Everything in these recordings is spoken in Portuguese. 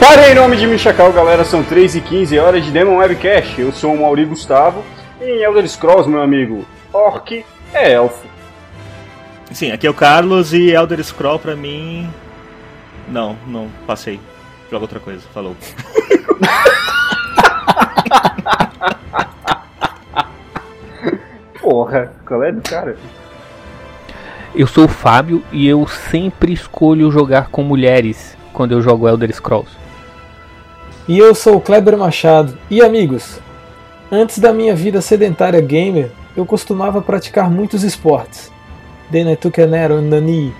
Para em nome de Michacal, galera, são 3 e 15 horas de Demon Webcast. Eu sou o Mauri Gustavo e em Elder Scrolls, meu amigo, Orc é elfo. Sim, aqui é o Carlos e Elder Scroll pra mim. Não, não, passei. Joga outra coisa, falou. Porra, qual é do cara? Eu sou o Fábio e eu sempre escolho jogar com mulheres quando eu jogo Elder Scrolls. E eu sou o Kleber Machado. E amigos, antes da minha vida sedentária gamer, eu costumava praticar muitos esportes. Then I took an arrow in the knee.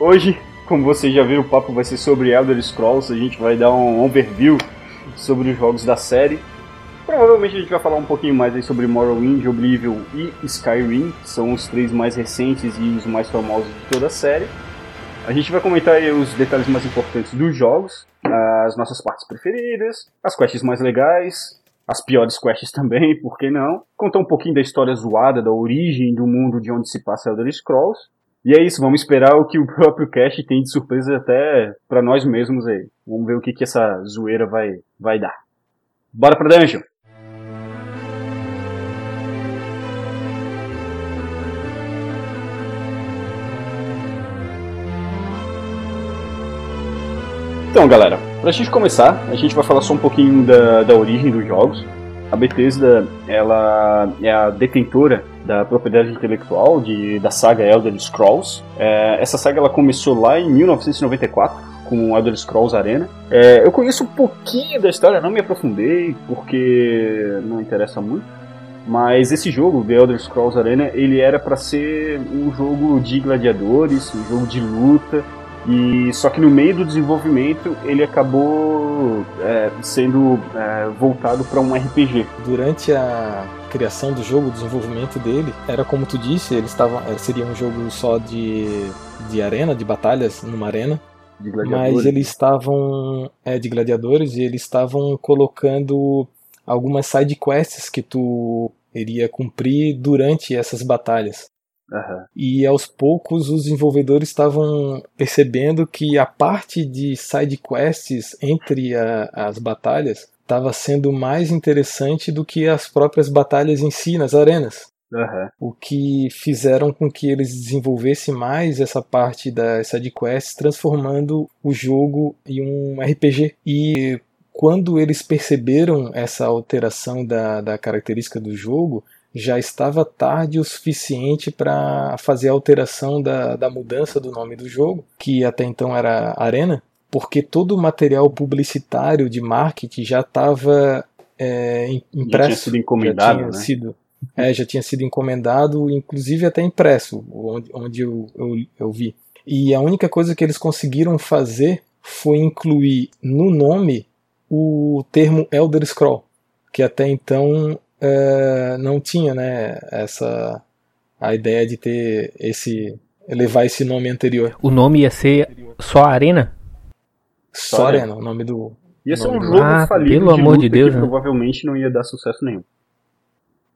Hoje, como vocês já viram, o papo vai ser sobre Elder Scrolls. A gente vai dar um overview sobre os jogos da série. Provavelmente a gente vai falar um pouquinho mais aí sobre Morrowind, Oblivion e Skyrim, que são os três mais recentes e os mais famosos de toda a série. A gente vai comentar os detalhes mais importantes dos jogos, as nossas partes preferidas, as quests mais legais, as piores quests também, por que não? Contar um pouquinho da história zoada, da origem do mundo de onde se passa Elder Scrolls. E é isso, vamos esperar o que o próprio cast tem de surpresa até para nós mesmos aí. Vamos ver o que, que essa zoeira vai, vai dar. Bora pra dungeon! Então, galera, pra gente começar, a gente vai falar só um pouquinho da, da origem dos jogos. A Bethesda, ela é a detentora da propriedade intelectual de, da saga Elder Scrolls. É, essa saga ela começou lá em 1994 com Elder Scrolls Arena. É, eu conheço um pouquinho da história, não me aprofundei porque não interessa muito. Mas esse jogo, The Elder Scrolls Arena, ele era para ser um jogo de gladiadores, um jogo de luta, e só que no meio do desenvolvimento ele acabou é, sendo é, voltado para um RPG. Durante a criação do jogo, o desenvolvimento dele, era como tu disse, ele estava seria um jogo só de, de arena, de batalhas numa arena. Mas eles estavam é, de gladiadores e eles estavam colocando algumas side quests que tu iria cumprir durante essas batalhas. Uhum. E aos poucos os desenvolvedores estavam percebendo que a parte de side quests entre a, as batalhas estava sendo mais interessante do que as próprias batalhas em si nas arenas. Uhum. O que fizeram com que eles desenvolvessem mais essa parte das side quests, transformando o jogo em um RPG. E quando eles perceberam essa alteração da, da característica do jogo, já estava tarde o suficiente para fazer a alteração da, da mudança do nome do jogo, que até então era Arena, porque todo o material publicitário de marketing já estava é, impresso. Já tinha sido encomendado, já tinha né? Sido, é, já tinha sido encomendado, inclusive até impresso, onde, onde eu, eu, eu vi. E a única coisa que eles conseguiram fazer foi incluir no nome o termo Elder Scroll, que até então é, não tinha né, essa a ideia de ter esse levar esse nome anterior. O nome ia ser só Arena? Só, só Arena, o nome do. Ia ser um jogo Ah, falido pelo de amor luta de Deus, que né? provavelmente não ia dar sucesso nenhum.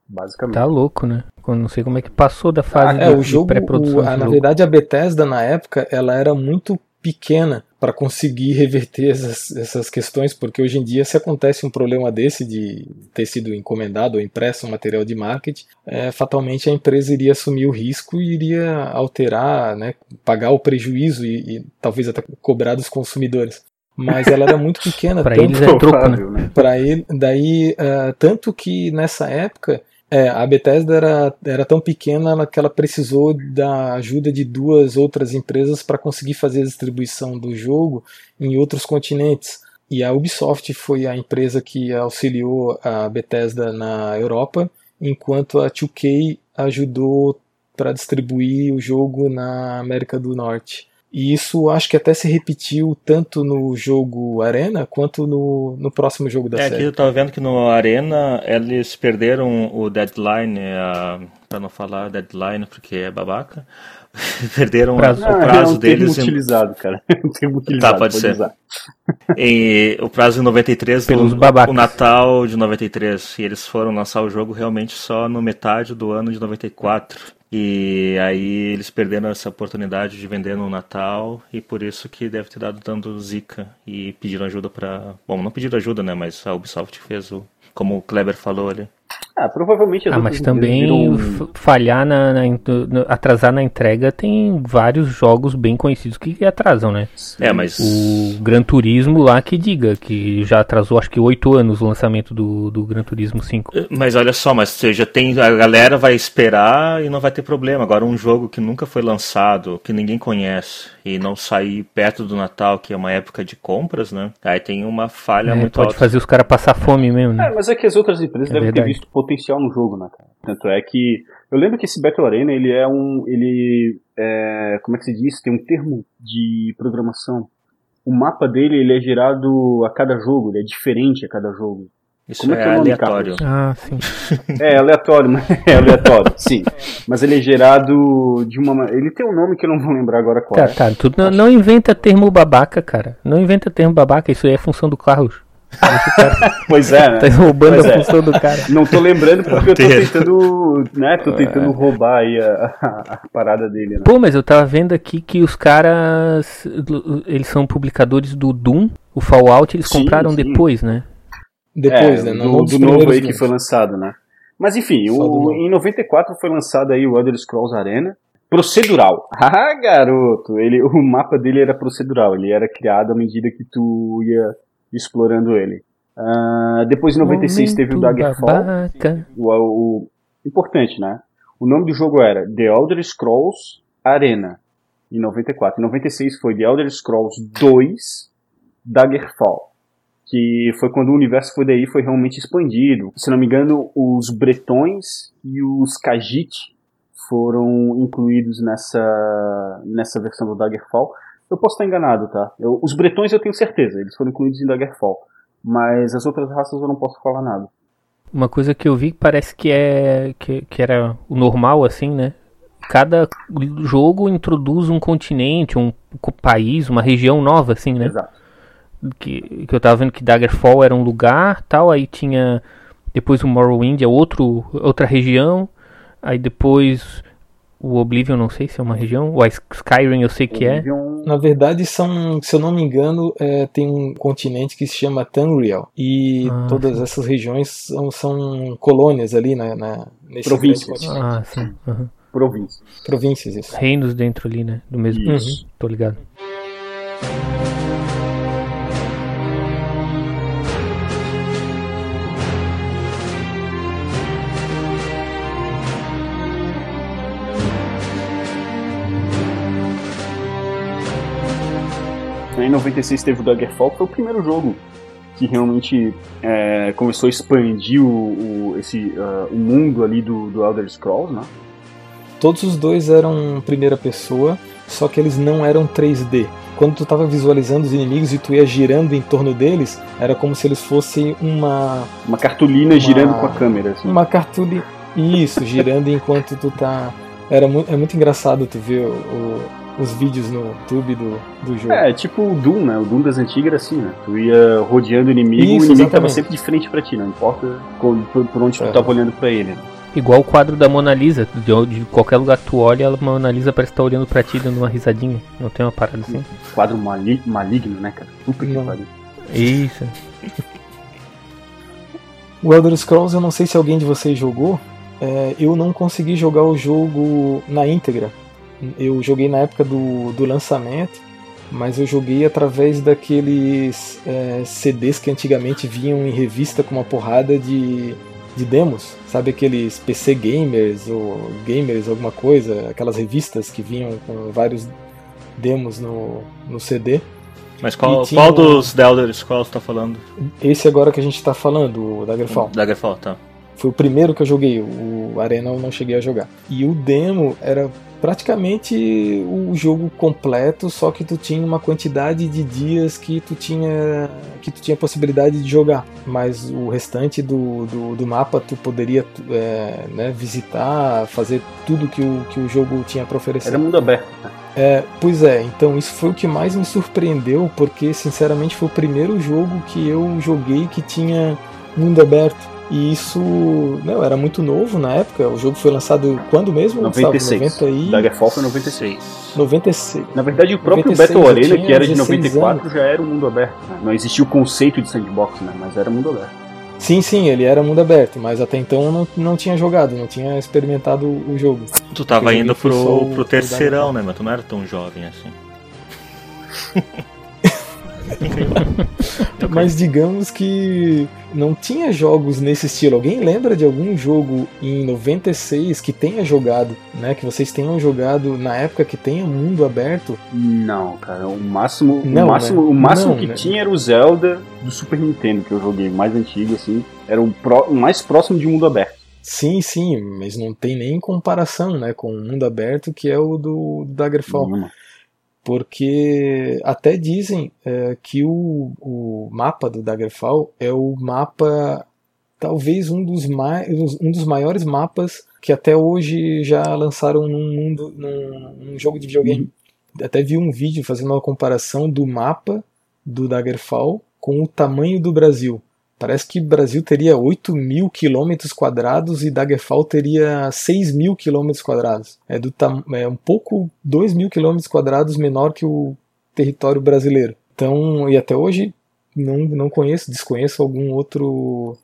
Basicamente. Tá louco, né? Eu não sei como é que passou da fase É, de, o de jogo, pré-produção. o- do a- na jogo. verdade a Bethesda na época ela era muito pequena para conseguir reverter essas, essas questões, porque hoje em dia se acontece um problema desse de ter sido encomendado ou impresso um material de marketing, é, fatalmente a empresa iria assumir o risco e iria alterar, né, pagar o prejuízo e, e talvez até cobrar dos consumidores. Mas ela era muito pequena, tanto- eles é troco, né? Para ele, daí ah, tanto que nessa época é, a Bethesda era, era tão pequena que ela precisou da ajuda de duas outras empresas para conseguir fazer a distribuição do jogo em outros continentes. E a Ubisoft foi a empresa que auxiliou a Bethesda na Europa, enquanto a 2K ajudou para distribuir o jogo na América do Norte. E isso acho que até se repetiu tanto no jogo Arena quanto no, no próximo jogo da É, aqui série. eu tava vendo que no Arena eles perderam o deadline, a, pra não falar deadline porque é babaca. perderam Prazo. o Ah, prazo é um termo deles em, utilizado, cara. É um termo utilizado, pode ser. usar. em- o prazo em 93 Pelos babacas. o Natal de 93 e eles foram lançar o jogo realmente só no metade do ano de 94. E aí eles perderam essa oportunidade de vender no Natal e por isso que deve ter dado dando zica e pediram ajuda para, bom, não pediram ajuda, né, mas a Ubisoft fez o como o Kleber falou ali. Ah, provavelmente. Ah, mas também viram... falhar na, na, na, atrasar na entrega tem vários jogos bem conhecidos que atrasam, né? É, mas o Gran Turismo lá que diga que já atrasou acho que oito anos o lançamento do, do Gran Turismo 5. Eh, mas olha só, mas você já tem a galera vai esperar e não vai ter problema. Agora um jogo que nunca foi lançado, que ninguém conhece e não sair perto do Natal, que é uma época de compras, né? Aí tem uma falha é, muito pode alta. fazer os caras passar fome mesmo, né? É, mas é que as outras empresas é devem verdade. ter visto potencial no jogo, né, cara? Tanto é que eu lembro que esse Battle Arena, ele é um, ele é, como é que se diz? Tem um termo de programação. O mapa dele, ele é gerado a cada jogo, ele é diferente a cada jogo. Isso Como é, é, é aleatório. Ah, sim. É aleatório, mas é aleatório, sim. Mas ele é gerado de uma. Ele tem um nome que eu não vou lembrar agora qual. Tá, é. tá. Tu não, não inventa termo babaca, cara. Não inventa termo babaca, isso aí é função do Carlos. pois é, né? Tá roubando pois a é. função do cara. Não tô lembrando porque eu tô tentando, né? Tô tentando roubar aí a, a, a, parada dele, né? Pô, mas eu tava vendo aqui que os caras, eles são publicadores do Doom, o Fallout eles sim, compraram sim. depois, né? Depois, é, né? Do, do novo aí que foi lançado, né? Mas enfim, o, em 94 foi lançado aí o Elder Scrolls Arena. Procedural. Ah, garoto! Ele, o mapa dele era procedural. Ele era criado à medida que tu ia explorando ele. Uh, depois em 96 Momento teve o Daggerfall. O, o, importante, né? O nome do jogo era The Elder Scrolls Arena. Em 94. Em 96 foi The Elder Scrolls 2 Daggerfall que foi quando o universo foi daí foi realmente expandido. Se não me engano, os bretões e os Khajiit foram incluídos nessa nessa versão do Daggerfall. Eu posso estar enganado, tá? Eu, os bretões eu tenho certeza, eles foram incluídos em Daggerfall. Mas as outras raças eu não posso falar nada. Uma coisa que eu vi parece que é que, que era o normal assim, né? Cada jogo introduz um continente, um país, uma região nova assim, né? Exato que, que eu tava vendo que Daggerfall era um lugar, tal, aí tinha depois o Morrowind é outro outra região, aí depois o Oblivion não sei se é uma região, o Skyrim eu sei que é. Na verdade são, se eu não me engano, é, tem um continente que se chama Tamriel e ah, todas sim. essas regiões são, são colônias ali na, na nesse províncias. Ah, sim. Uhum. Províncias. Províncias, isso. Reinos dentro ali, né? Do mesmo. Uhum. Tô ligado. Em 96 teve o Daggerfall, que foi o primeiro jogo que realmente é, começou a expandir o, o esse, uh, o mundo ali do, do Elder Scrolls, né? Todos os dois eram primeira pessoa, só que eles não eram 3D. Quando tu estava visualizando os inimigos e tu ia girando em torno deles, era como se eles fossem uma... Uma cartolina uma, girando com a câmera. Assim. Uma cartolina... Isso, girando enquanto tu tá... Era muito, é muito engraçado tu ver o os vídeos no YouTube do, do jogo. É, tipo o Doom, né? O Doom das antigas era assim, né? Tu ia rodeando o inimigo e o inimigo exatamente. tava sempre de frente pra ti, não importa por, onde é. tu tava olhando pra ele. Né? Igual o quadro da Mona Lisa, de, de qualquer lugar que tu olha, a Mona Lisa parece estar tá olhando pra ti dando uma risadinha. Não tem uma parada assim? Quadro mali maligno, né, cara? Puta que pariu. Isso. o Elder Scrolls, eu não sei se alguém de vocês jogou. É, eu não consegui jogar o jogo na íntegra eu joguei na época do, do lançamento, mas eu joguei através daqueles é, CDs que antigamente vinham em revista com uma porrada de, de demos, sabe aqueles PC Gamers ou Gamers, alguma coisa, aquelas revistas que vinham com vários demos no, no CD. Mas qual, tinha... qual dos The Elder Scrolls tá falando? Esse agora que a gente tá falando, o Daggerfall. Daggerfall, tá. Foi o primeiro que eu joguei, o Arena eu não cheguei a jogar. E o demo era praticamente o jogo completo, só que tu tinha uma quantidade de dias que tu tinha que tu tinha possibilidade de jogar, mas o restante do, do, do mapa tu poderia é, né, visitar, fazer tudo que o, que o jogo tinha para oferecer. Era mundo aberto. Né? É, pois é, então isso foi o que mais me surpreendeu, porque sinceramente foi o primeiro jogo que eu joguei que tinha mundo aberto E isso não, era muito novo na época. O jogo foi lançado quando mesmo? 96. Gustavo? 90 e... Daggerfall foi 96. 96. Na verdade, o próprio 96, Battle Arena, que era de 16 94, anos. já era um mundo aberto. né? Não existia o conceito de sandbox, né? Mas era mundo aberto. Sim, sim, ele era mundo aberto, mas até então eu não, não tinha jogado, não tinha experimentado o jogo. Tu tava indo pro, o- pro terceirão, né? Mas tu não era tão jovem assim. Mas digamos que não tinha jogos nesse estilo. Alguém lembra de algum jogo em 96 que tenha jogado, né? Que vocês tenham jogado na época que tenha mundo aberto? Não, cara, o máximo, Não, o máximo, né? o máximo Não, que né? tinha era o Zelda do Super Nintendo, que eu joguei mais antigo, assim. Era o, pró- o mais próximo de mundo aberto. Sim, sim, mas não tem nem comparação, né? Com o mundo aberto que é o do, Daggerfall. Nenhuma. Porque até dizem é, que o, o mapa do Daggerfall é o mapa, talvez um dos, mai, um dos maiores mapas que até hoje já lançaram num mundo, num, num jogo de videogame. Até vi um vídeo fazendo uma comparação do mapa do Daggerfall com o tamanho do Brasil. Parece que o Brasil teria 8 mil quilômetros quadrados e Daggerfall teria 6 mil quilômetros quadrados. É, do é um pouco 2 mil quilômetros quadrados menor que o território brasileiro. Então, e até hoje não, não conheço, desconheço algum outro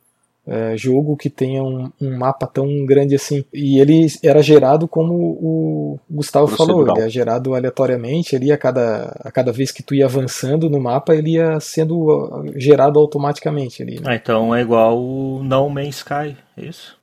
é, jogo que tenha um, um mapa tão grande assim. E ele era gerado como o Gustavo falou, ele é gerado aleatoriamente, ali a cada, a cada vez que tu ia avançando no mapa, ele ia sendo gerado automaticamente ali. né? Ah, então é igual o No Man's Sky, é isso?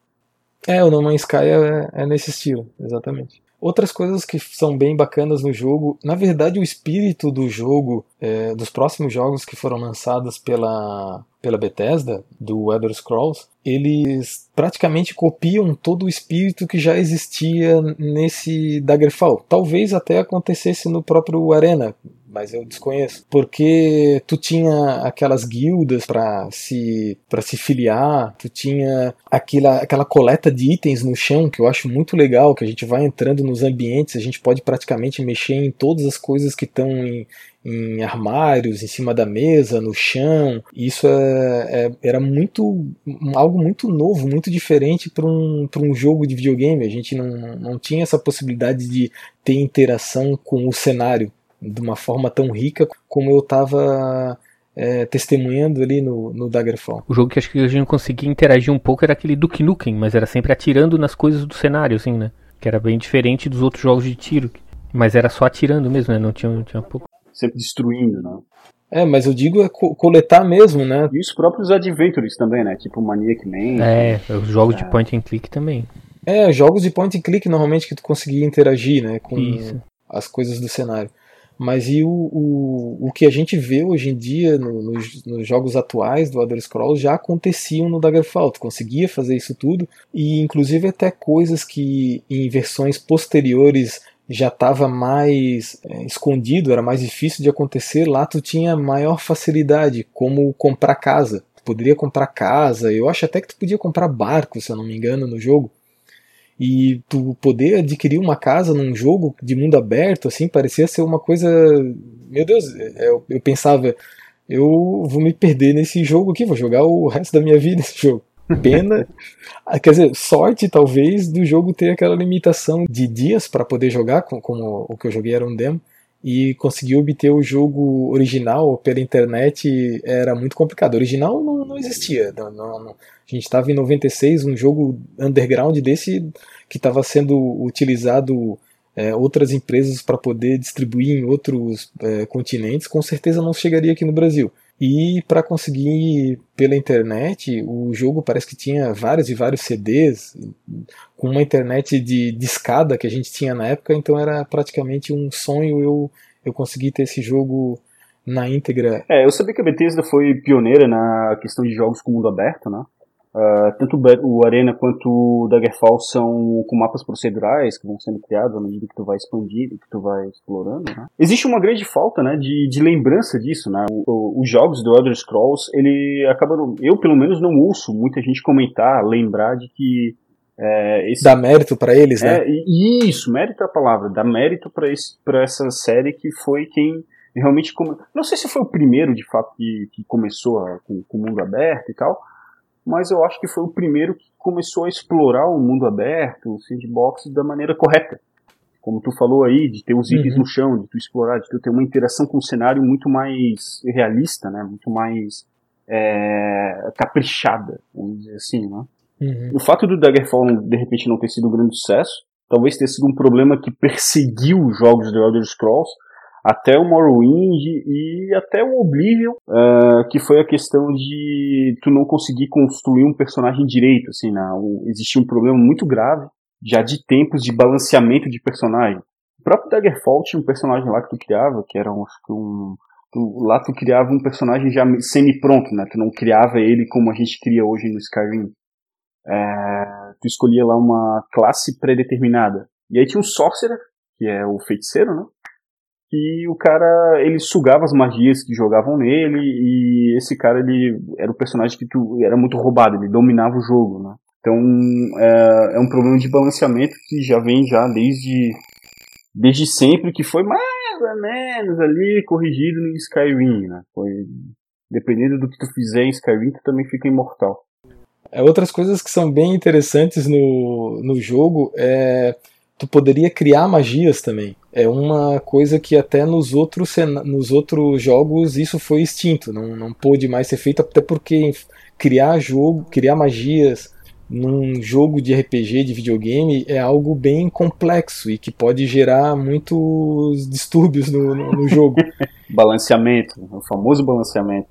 É, o No Man's Sky é, é nesse estilo, exatamente. Outras coisas que são bem bacanas no jogo, na verdade o espírito do jogo, é, dos próximos jogos que foram lançados pela, pela Bethesda, do Elder Scrolls, eles praticamente copiam todo o espírito que já existia nesse Daggerfall. Talvez até acontecesse no próprio Arena, mas eu desconheço. Porque tu tinha aquelas guildas para se para se filiar, tu tinha aquela, aquela coleta de itens no chão que eu acho muito legal, que a gente vai entrando nos ambientes, a gente pode praticamente mexer em todas as coisas que estão em, em armários, em cima da mesa, no chão. Isso é, é- era muito algo muito novo, muito diferente para um, um jogo de videogame. A gente não, não tinha essa possibilidade de ter interação com o cenário de uma forma tão rica como eu estava testemunhando ali no, no Daggerfall. O jogo que acho que a gente conseguia interagir um pouco era aquele Duke Nukem, mas era sempre atirando nas coisas do cenário, assim, né? Que era bem diferente dos outros jogos de tiro. Mas era só atirando mesmo, né? Não tinha, não tinha pouco. Sempre destruindo, né? É, mas eu digo é co- coletar mesmo, né? E os próprios Adventures também, né? Tipo Maniac Man. É, os jogos de point and click também. É, jogos de point and click normalmente que tu conseguia interagir, né, com Isso. as coisas do cenário. Mas e o, o, o que a gente vê hoje em dia no- nos, nos jogos atuais do Elder Scrolls já aconteciam no Daggerfall. Tu conseguia fazer isso tudo e inclusive até coisas que em versões posteriores já estava mais é, escondido, era mais difícil de acontecer, lá tu tinha maior facilidade, como comprar casa. Tu poderia comprar casa, eu acho até que tu podia comprar barco, se eu não me engano, no jogo. E tu poder adquirir uma casa num jogo de mundo aberto, assim, parecia ser uma coisa. Meu Deus, eu, eu pensava, eu vou me perder nesse jogo aqui, vou jogar o resto da minha vida nesse jogo. Pena, ah, quer dizer, sorte talvez do jogo ter aquela limitação de dias para poder jogar, com- como o que eu joguei era um demo, e conseguir obter o jogo original pela internet era muito complicado. O original não, não existia, não- não- a gente estava em 96, um jogo underground desse que estava sendo utilizado é, outras empresas para poder distribuir em outros é, continentes, com certeza não chegaria aqui no Brasil. E para conseguir pela internet, o jogo parece que tinha vários e vários CDs, com uma internet de discada que a gente tinha na época, então era praticamente um sonho eu, eu conseguir ter esse jogo na íntegra. É, eu sabia que a Bethesda foi pioneira na questão de jogos com mundo aberto, né? Ah, tanto o Arena quanto o Daggerfall são com mapas procedurais que vão sendo criados à medida que tu vai expandindo, que tu vai explorando, né? Existe uma grande falta, né, de, de lembrança disso, né? O- o- os jogos do Elder Scrolls, ele acaba, eu pelo menos não ouço muita gente comentar, lembrar de que é, esse Dá mérito para eles, né? é, e- isso, mérito é a palavra. Dá mérito pra essa série que foi quem realmente. Come... Não sei se foi o primeiro, de fato, que, que começou a- com, com o mundo aberto e tal. Mas eu acho que foi o primeiro que começou a explorar o mundo aberto, o sandbox, da maneira correta. Como tu falou aí, de ter os itens uhum. no chão, de tu explorar, de tu ter uma interação com o cenário muito mais realista, né? Muito mais é, caprichada, vamos dizer assim, né? Uhum. O fato do Daggerfall de repente não ter sido um grande sucesso, talvez tenha sido um problema que perseguiu os jogos de Elder Scrolls, até o Morrowind e até o Oblivion, uh, que foi a questão de tu não conseguir construir um personagem direito, assim, né? existia um problema muito grave já de tempos de balanceamento de personagem. O próprio Daggerfall tinha um personagem lá que tu criava, que era um, um tu, lá tu criava um personagem já semi-pronto, né? Tu não criava ele como a gente cria hoje no Skyrim. É, tu escolhia lá uma classe pré-determinada. E aí tinha um Sorcerer, que é o feiticeiro, né? Que o cara ele sugava as magias que jogavam nele e esse cara ele era o personagem que tu, era muito roubado, ele dominava o jogo, né? Então é, é um problema de balanceamento que já vem já desde desde sempre que foi mais ou menos ali corrigido no Skyrim, né? Foi dependendo do que tu fizer em Skyrim, tu também fica imortal. É, outras coisas que são bem interessantes no, no jogo é tu poderia criar magias também. É uma coisa que até nos outros, nos outros jogos isso foi extinto, não, não pôde mais ser feito, até porque criar jogo, criar magias num jogo de RPG, de videogame, é algo bem complexo e que pode gerar muitos distúrbios no, no, no jogo. balanceamento, o famoso balanceamento.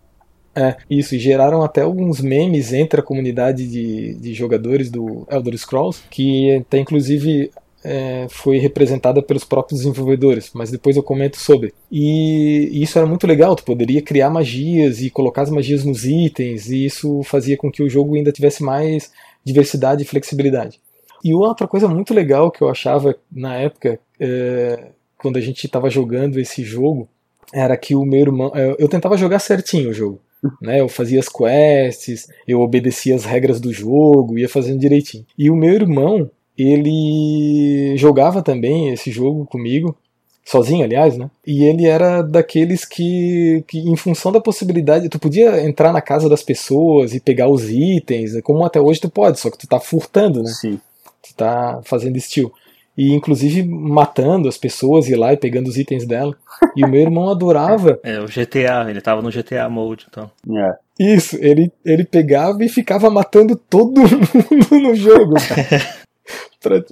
É, isso, e geraram até alguns memes entre a comunidade de, de jogadores do Elder Scrolls, que até inclusive é, foi representada pelos próprios desenvolvedores, mas depois eu comento sobre. E, e, isso era muito legal, tu poderia criar magias e colocar as magias nos itens, e isso fazia com que o jogo ainda tivesse mais diversidade e flexibilidade. E outra coisa muito legal que eu achava na época, é, quando a gente estava jogando esse jogo, era que o meu irmão. É, eu tentava jogar certinho o jogo. Né, eu fazia as quests, eu obedecia as regras do jogo, ia fazendo direitinho. E o meu irmão, ele jogava também esse jogo comigo, sozinho, aliás, né? E ele era daqueles que, que, em função da possibilidade, tu podia entrar na casa das pessoas e pegar os itens, como até hoje tu pode, só que tu tá furtando, né? Sim. Tu tá fazendo estilo. E inclusive matando as pessoas, ir lá e pegando os itens dela. E o meu irmão adorava. É, o GTA, ele tava no GTA Mode, então. É. Isso, ele, ele pegava e ficava matando todo mundo no jogo.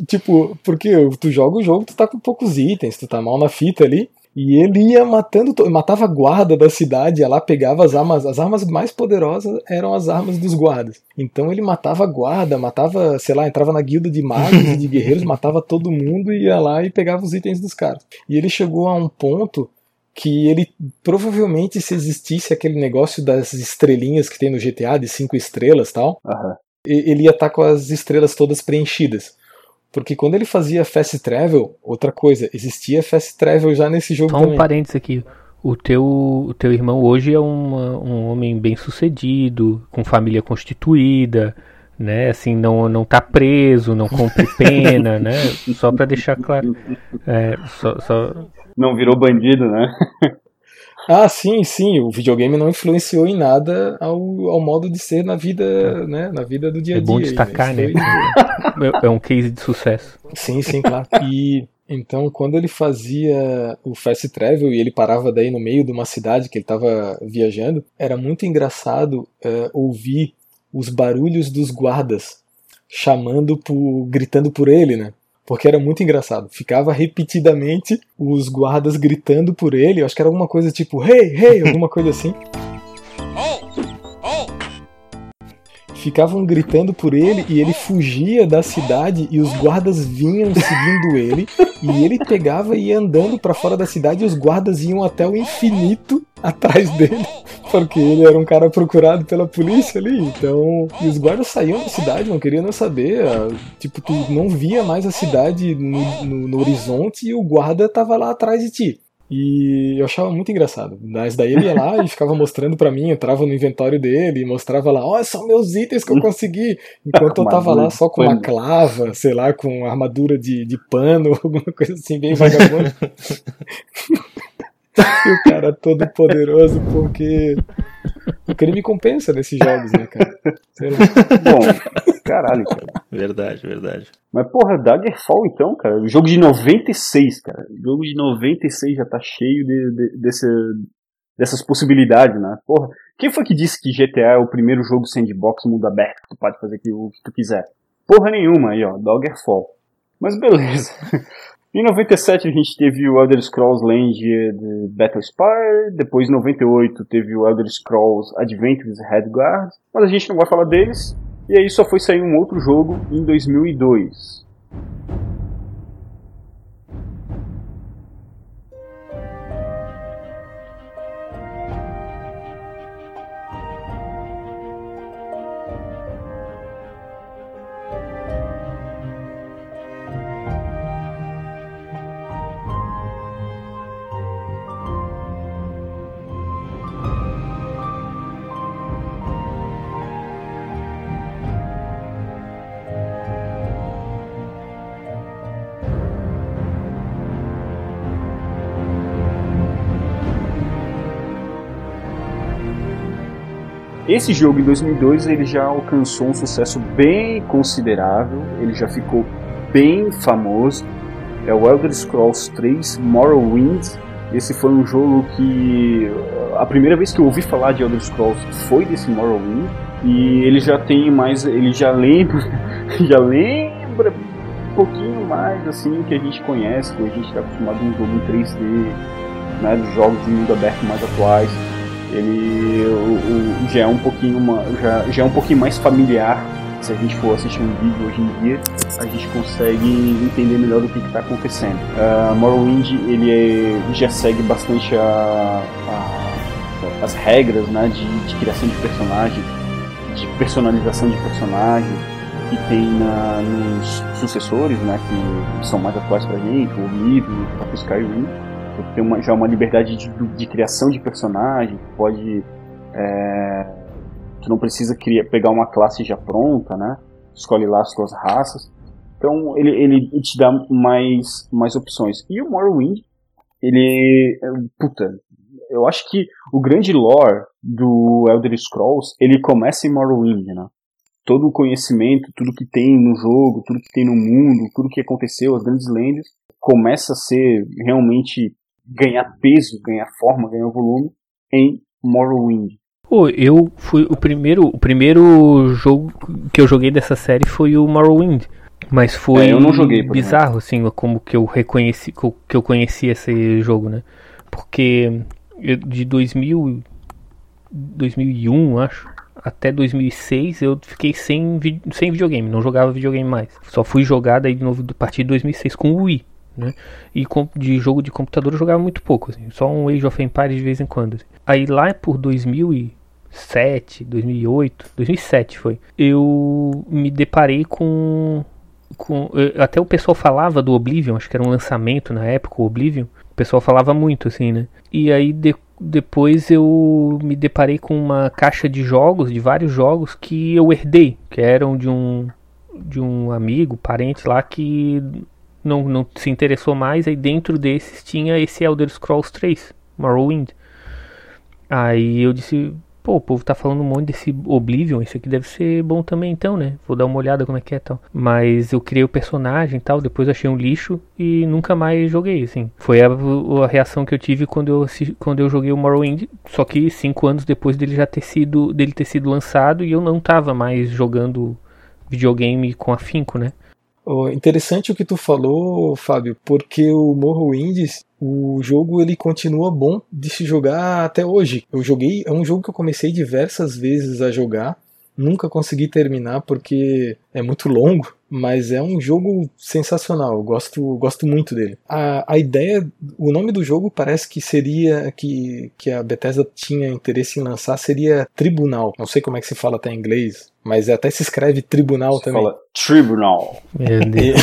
tipo, porque tu joga o jogo, tu tá com poucos itens, tu tá mal na fita ali. E ele ia matando, matava a guarda da cidade, ia lá, pegava as armas. As armas mais poderosas eram as armas dos guardas. Então ele matava a guarda, matava, sei lá, entrava na guilda de magos e de guerreiros, matava todo mundo e ia lá e pegava os itens dos caras. E ele chegou a um ponto que ele provavelmente se existisse aquele negócio das estrelinhas que tem no GTA de cinco estrelas tal, uhum. ele ia estar tá com as estrelas todas preenchidas. Porque quando ele fazia fast travel, outra coisa, existia fast travel já nesse jogo Só um também. parênteses aqui. O teu, o teu irmão hoje é uma, um homem bem sucedido, com família constituída, né? Assim, não, não tá preso, não cumpre pena, né? Só para deixar claro. É, só, só... Não virou bandido, né? Ah, sim, sim. O videogame não influenciou em nada ao, ao modo de ser na vida, é. né? Na vida do dia a dia. É bom destacar, né? É, é um case de sucesso. Sim, sim, claro. E então, quando ele fazia o fast travel e ele parava daí no meio de uma cidade que ele estava viajando, era muito engraçado uh, ouvir os barulhos dos guardas chamando por, gritando por ele, né? Porque era muito engraçado. Ficava repetidamente os guardas gritando por ele, eu acho que era alguma coisa tipo hey, hey, alguma coisa assim. Ficavam gritando por ele e ele fugia da cidade e os guardas vinham seguindo ele e ele pegava e ia andando para fora da cidade e os guardas iam até o infinito atrás dele, porque ele era um cara procurado pela polícia ali, então. E os guardas saíam da cidade, não queriam nem saber. Ah, tipo, tu não via mais a cidade no, no, no horizonte e o guarda tava lá atrás de ti. E eu achava muito engraçado. Mas daí ele ia lá e ficava mostrando para mim, entrava no inventório dele e mostrava lá, olha são meus itens que eu consegui. Enquanto eu tava lá só com uma clava, sei lá, com armadura de, de pano, alguma coisa assim, bem vagabunda. e o cara todo poderoso, porque o crime compensa nesses jogos, né, cara? Bom, caralho, cara. Verdade, verdade. Mas, porra, Daggerfall então, cara. O jogo de 96, cara. O jogo de 96 já tá cheio de, de, desse, dessas possibilidades, né? Porra, quem foi que disse que GTA é o primeiro jogo sandbox mundo aberto que tu pode fazer o que tu quiser? Porra nenhuma aí, ó. Daggerfall. Mas beleza. Em 97 a gente teve o Elder Scrolls Land de Battle Spire, depois em 98 teve o Elder Scrolls Adventures Redguard, mas a gente não vai falar deles, e aí só foi sair um outro jogo em 2002. Esse jogo em 2002 ele já alcançou um sucesso bem considerável, ele já ficou bem famoso. É o Elder Scrolls 3 Morrowind. Esse foi um jogo que a primeira vez que eu ouvi falar de Elder Scrolls foi desse Morrowind e ele já tem mais, ele já lembra, já lembra um pouquinho mais assim que a gente conhece, que a gente está acostumado em um jogo em 3D, né, dos jogos de mundo aberto mais atuais ele o, o, já é um pouquinho uma, já, já é um pouquinho mais familiar. Se a gente for assistir um vídeo hoje em dia, a gente consegue entender melhor do que está acontecendo. Uh, Morrowind ele é, já segue bastante a, a, as regras né, de, de criação de personagem, de personalização de personagem que tem na, nos sucessores, né, que são mais atuais pra gente, o Oblivion, o próprio Skyrim tem uma, já uma liberdade de, de criação de personagem, pode. É, tu não precisa criar, pegar uma classe já pronta, né? Escolhe lá as tuas raças. Então ele, ele te dá mais, mais opções. E o Morrowind, ele. Puta, eu acho que o grande lore do Elder Scrolls, ele começa em Morrowind, né? Todo o conhecimento, tudo que tem no jogo, tudo que tem no mundo, tudo que aconteceu, as grandes lendas, começa a ser realmente ganhar peso, ganhar forma, ganhar volume em Morrowind. Pô, eu fui o primeiro, o primeiro jogo que eu joguei dessa série foi o Morrowind. Mas foi é, eu não joguei, bizarro, assim, como que eu reconheci, que eu conheci esse jogo, né? Porque eu, de 2000, 2001, acho, até 2006 eu fiquei sem, sem videogame, não jogava videogame mais. Só fui jogar daí de novo a partir de 2006 com o Wii. Né? E de jogo de computador eu jogava muito pouco, assim, só um Age of Empires de vez em quando. Assim. Aí lá por 2007, 2008, 2007 foi, eu me deparei com, com até o pessoal falava do Oblivion, acho que era um lançamento na época, o Oblivion. O pessoal falava muito assim, né? E aí de, depois eu me deparei com uma caixa de jogos, de vários jogos que eu herdei, que eram de um de um amigo, parente lá que não, não se interessou mais, aí dentro desses tinha esse Elder Scrolls 3, Morrowind. Aí eu disse, pô, o povo tá falando um monte desse Oblivion, isso aqui deve ser bom também então, né? Vou dar uma olhada como é que é tal. Mas eu criei o personagem e tal, depois achei um lixo e nunca mais joguei, assim. Foi a, a reação que eu tive quando eu, quando eu joguei o Morrowind, só que cinco anos depois dele já ter sido, dele ter sido lançado e eu não tava mais jogando videogame com afinco, né? Oh, interessante o que tu falou, Fábio, porque o Morrowind, o jogo ele continua bom de se jogar até hoje. Eu joguei, é um jogo que eu comecei diversas vezes a jogar, nunca consegui terminar porque é muito longo, mas é um jogo sensacional, eu gosto, gosto muito dele. A, a ideia, o nome do jogo parece que seria, que, que a Bethesda tinha interesse em lançar, seria Tribunal. Não sei como é que se fala até em inglês, mas até se escreve Tribunal se também. Fala Tribunal. Meu Deus.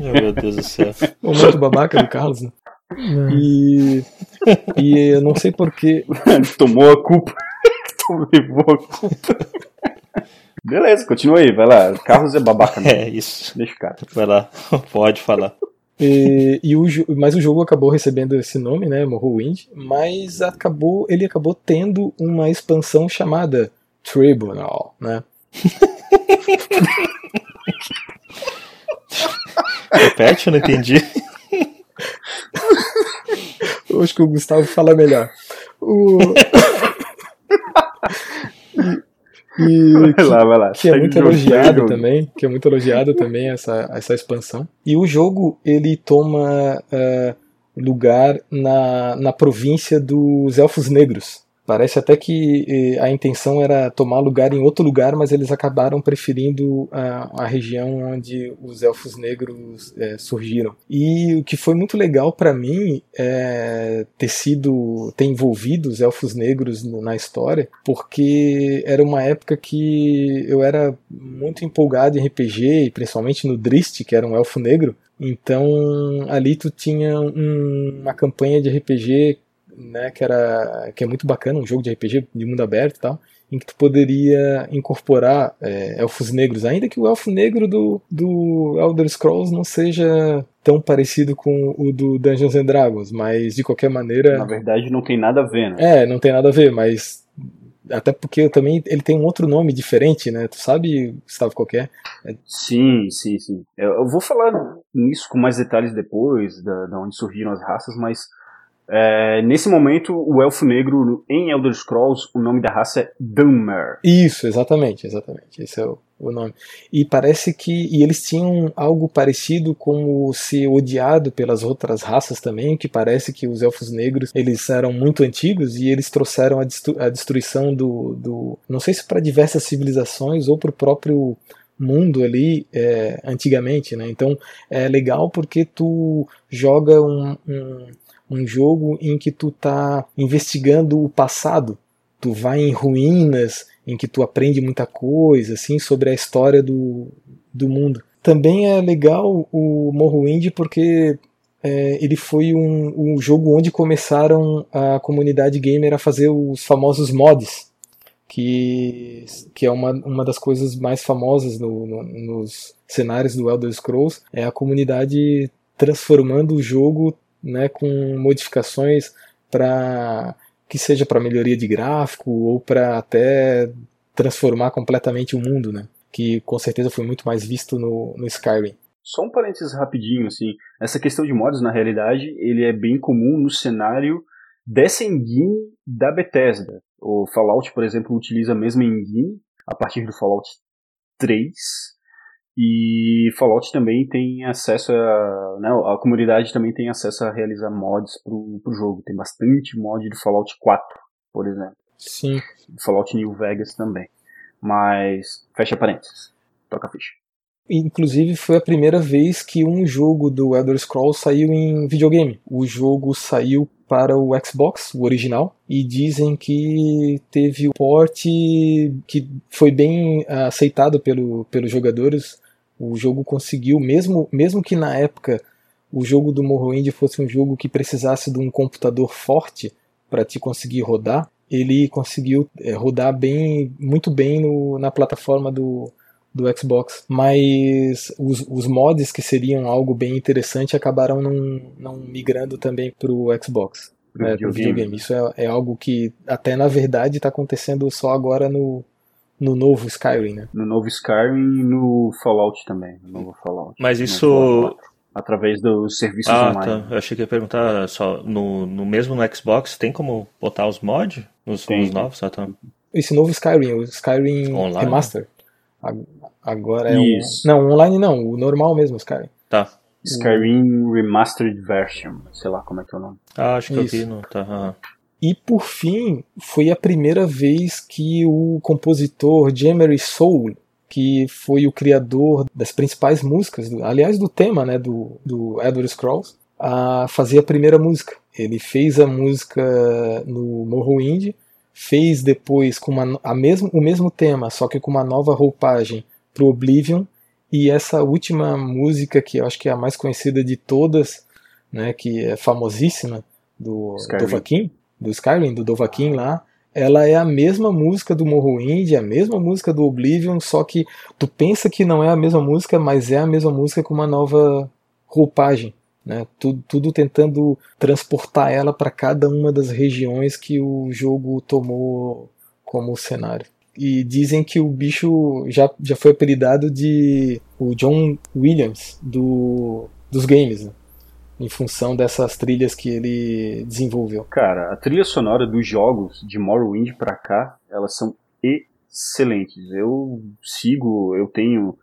Meu Deus do céu. O muito babaca do Carlos, né? E, e eu não sei porquê. Tomou a culpa. Levou a culpa. Beleza, continua aí, vai lá. Carlos é babaca. Né? É isso. Deixa o cara. Vai lá, pode falar. E, e o, mas o jogo acabou recebendo esse nome, né, Morrowind, mas acabou, ele acabou tendo uma expansão chamada Tribunal, né? Repete, eu não entendi. Eu acho que o Gustavo fala melhor. O... e, vai que, lá, vai lá. que é muito elogiado também, que é muito elogiado também essa, essa expansão. E o jogo ele toma uh, lugar na, na província dos Elfos Negros, Parece até que eh, a intenção era tomar lugar em outro lugar, mas eles acabaram preferindo a, a região onde os elfos negros é, surgiram. E o que foi muito legal para mim é ter sido, ter envolvido os elfos negros na história, porque era uma época que eu era muito empolgado em RPG, principalmente no Drist, que era um elfo negro. Então ali tu tinha um, uma campanha de RPG né, que era que é muito bacana, um jogo de RPG de mundo aberto e tal, em que tu poderia incorporar é, elfos negros, ainda que o elfo negro do, do Elder Scrolls não seja tão parecido com o do Dungeons and Dragons, mas de qualquer maneira. Na verdade, não tem nada a ver, né? É, não tem nada a ver, mas até porque também ele tem um outro nome diferente, né? Tu sabe, Gustavo, qual é? é? Sim, sim, sim. Eu vou falar nisso com mais detalhes depois, da, da onde surgiram as raças, mas é, nesse momento, o Elfo Negro, em Elder Scrolls, o nome da raça é Dunmer. Isso, exatamente, exatamente. Esse é o, o, nome. E parece que. E eles tinham algo parecido com ser odiado pelas outras raças também, que parece que os Elfos Negros eles eram muito antigos e eles trouxeram a, a destruição do, do. Não sei se para diversas civilizações ou para o próprio mundo ali é, antigamente, né? Então é legal porque tu joga um, um um jogo em que tu tá investigando o passado. Tu vai em ruínas, em que tu aprende muita coisa, assim, sobre a história do, do mundo. Também é legal o Morrowind porque é, ele foi um, um jogo onde começaram a comunidade gamer a fazer os famosos mods, que, que é uma, uma das coisas mais famosas no, no, nos cenários do Elder Scrolls, é a comunidade transformando o jogo né, com modificações para que seja para melhoria de gráfico ou para até transformar completamente o mundo, né? Que com certeza foi muito mais visto no, no Skyrim. Só um parênteses rapidinho, assim, essa questão de mods, na realidade, ele é bem comum no cenário dessa engine da Bethesda. O Fallout, por exemplo, utiliza a mesma engine a partir do Fallout 3, e Fallout também tem acesso a. Né, a comunidade também tem acesso a realizar mods pro, pro jogo. Tem bastante mod do Fallout 4, por exemplo. Sim. Fallout New Vegas também. Mas. Fecha parênteses. Toca a ficha. Inclusive foi a primeira vez que um jogo do Elder Scrolls saiu em videogame. O jogo saiu para o Xbox, o original, e dizem que teve o port que foi bem aceitado pelo, pelos jogadores o jogo conseguiu, mesmo, mesmo que na época o jogo do Morrowind fosse um jogo que precisasse de um computador forte para te conseguir rodar, ele conseguiu é, rodar bem, muito bem no, na plataforma do, do Xbox. Mas os, os mods que seriam algo bem interessante acabaram não, não migrando também para o Xbox. É, videogame. videogame. Isso é, é algo que até na verdade está acontecendo só agora no, no novo Skyrim, né? No novo Skyrim e no Fallout também, no novo Fallout. Mas isso através dos serviços ah, online. Tá. Eu achei que ia perguntar só no, no mesmo no Xbox tem como botar os mods nos, nos novos? Ah, tá. Esse novo Skyrim, o Skyrim online? Remaster. Agora é Isso. Um... Não, online não, o normal mesmo, Skyrim. Tá. Skyrim Remastered Version, sei lá como é que é o nome. Ah, acho que Isso. eu vi no. Tá. E por fim, foi a primeira vez que o compositor Jemery Soul, que foi o criador das principais músicas, aliás do tema né, do, do Edward Scrolls, a fazer a primeira música. Ele fez a música no Morrowind, fez depois com uma, a mesmo, o mesmo tema, só que com uma nova roupagem para o Oblivion, e essa última música, que eu acho que é a mais conhecida de todas, né, que é famosíssima, do Dovahkiin, do Skyrim, do Dovahkiin lá, ela é a mesma música do Morrowind, a mesma música do Oblivion, só que tu pensa que não é a mesma música, mas é a mesma música com uma nova roupagem. né? Tudo, tudo tentando transportar ela para cada uma das regiões que o jogo tomou como cenário. E dizem que o bicho já, já foi apelidado de o John Williams do, dos games, né? Em função dessas trilhas que ele desenvolveu. Cara, a trilha sonora dos jogos de Morrowind pra cá, elas são excelentes. Eu sigo, eu tenho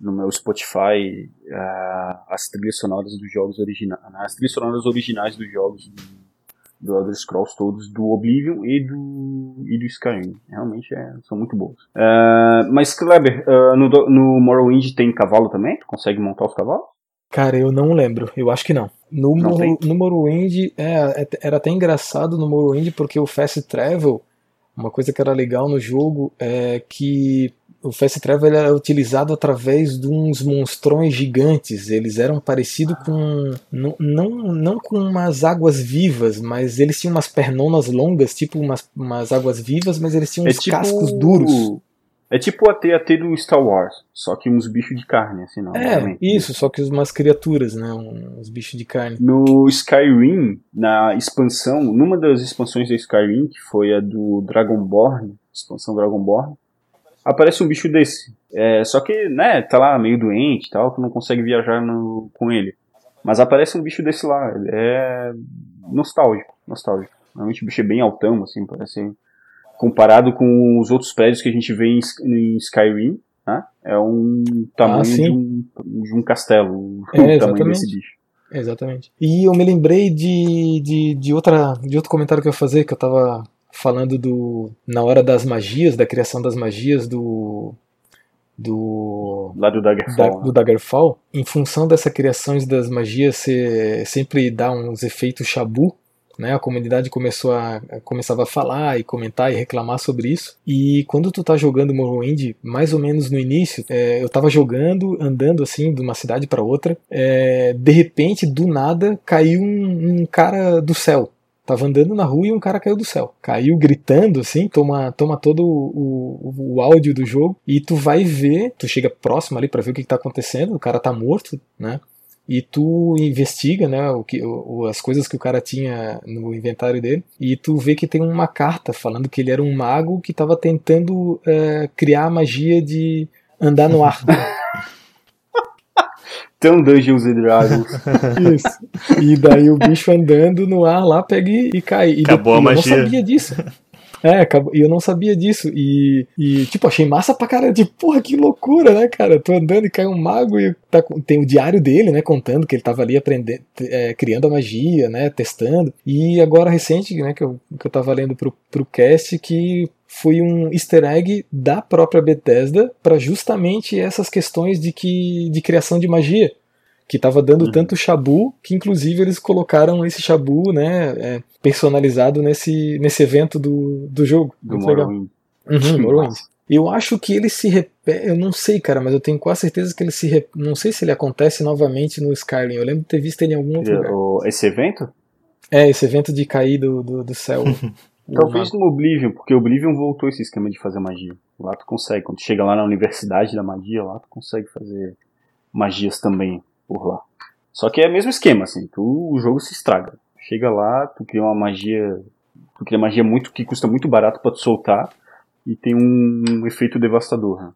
no meu Spotify uh, as trilhas sonoras dos jogos originais, as trilhas sonoras originais dos jogos do, Elder Scrolls todos, do Oblivion e do, e do Skyrim. Realmente é, são muito boas. Uh, mas, Kleber, uh, no, no Morrowind tem cavalo também? Tu consegue montar os cavalos? Cara, eu não lembro. Eu acho que não. No, não Mor no Morrowind, é, é, era até engraçado no Morrowind porque o Fast Travel, uma coisa que era legal no jogo é que o Fast Travel era utilizado através de uns monstrões gigantes. Eles eram parecidos com. Não, não, não com umas águas vivas, mas eles tinham umas pernonas longas, tipo umas, umas águas vivas, mas eles tinham é uns tipo... cascos duros. É tipo a TAT do Star Wars, só que uns bichos de carne, assim, não. É, isso, só que umas criaturas, né? Uns bichos de carne. No Skyrim, na expansão, numa das expansões da Skyrim, que foi a do Dragonborn, expansão Dragonborn, aparece um bicho desse. É, só que, né, tá lá meio doente e tal, tu não consegue viajar no, com ele. Mas aparece um bicho desse lá, é nostálgico, nostálgico. Realmente o bicho é bem altão, assim, parece comparado com os outros prédios que a gente vê em, em Skyrim, né? é um tamanho ah, de, um, de, um, castelo, é, o tamanho desse bicho. Exatamente. E eu me lembrei de, de, de, outra, de outro comentário que eu ia fazer, que eu tava falando do. Na hora das magias, da criação das magias do. Do. Lá do Daggerfall. Da, né? do Daggerfall. Em função dessa criação das magias, você sempre dá uns efeitos chabu né? A comunidade começou a, começava a falar e comentar e reclamar sobre isso. E quando tu tá jogando Morrowind, mais ou menos no início, é, eu tava jogando, andando assim de uma cidade para outra, é, de repente, do nada, caiu um, um cara do céu. Tava andando na rua e um cara caiu do céu. Caiu gritando, assim, toma, toma todo o, o, o áudio do jogo. E tu vai ver, tu chega próximo ali para ver o que, que tá acontecendo. O cara tá morto, né? E tu investiga né, o que, o, as coisas que o cara tinha no inventário dele e tu vê que tem uma carta falando que ele era um mago que estava tentando é, criar a magia de andar no ar. Tão Dungeons and Dragons. Isso. E daí o bicho andando no ar lá pega e, e cai. E Acabou depois, a magia. Eu não sabia disso. É, e eu não sabia disso. E, e, tipo, achei massa pra caralho. Tipo, porra, que loucura, né, cara? Tô andando e cai um mago e tá, tem o diário dele, né, contando que ele tava ali aprendendo, é, criando a magia, né, testando. E agora, recente, né, que eu, que eu tava lendo pro, pro cast, que foi um easter egg da própria Bethesda para justamente essas questões de que de criação de magia que estava dando uhum. tanto chabu que inclusive eles colocaram esse chabu né é, personalizado nesse, nesse evento do, do jogo. Do Morrowind. uhum, Morrowind. Eu acho que ele se repete eu não sei cara mas eu tenho quase certeza que ele se rep... não sei se ele acontece novamente no Skyrim. Eu lembro de ter visto ele em algum outro lugar. esse evento? É esse evento de cair do, do, do céu. Talvez no Oblivion, porque o Oblivion voltou esse esquema de fazer magia. Lá tu consegue, quando tu chega lá na universidade da magia, lá tu consegue fazer magias também por lá. Só que é o mesmo esquema, assim, tu, o jogo se estraga. Chega lá, tu cria uma magia. Tu cria magia muito que custa muito barato para tu soltar e tem um, um efeito devastador. Né?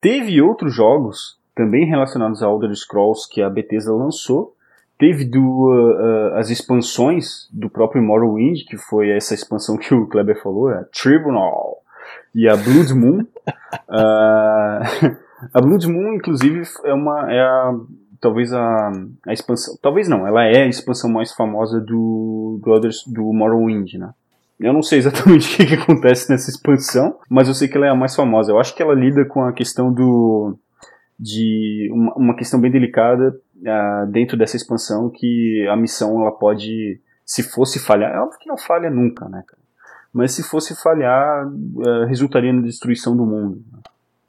Teve outros jogos também relacionados a Elder Scrolls que a Bethesda lançou. Teve do, uh, uh, as expansões do próprio Morrowind, que foi essa expansão que o Kleber falou, a Tribunal e a Blood Moon. uh, a Blood Moon, inclusive, é uma é a, talvez a, a expansão, talvez não, ela é a expansão mais famosa do do, Others, do Morrowind, né? Eu não sei exatamente o que, que acontece nessa expansão, mas eu sei que ela é a mais famosa. Eu acho que ela lida com a questão do de uma, uma questão bem delicada uh, dentro dessa expansão que a missão ela pode se fosse falhar, é óbvio que não falha nunca, né? Mas se fosse falhar, uh, resultaria na destruição do mundo.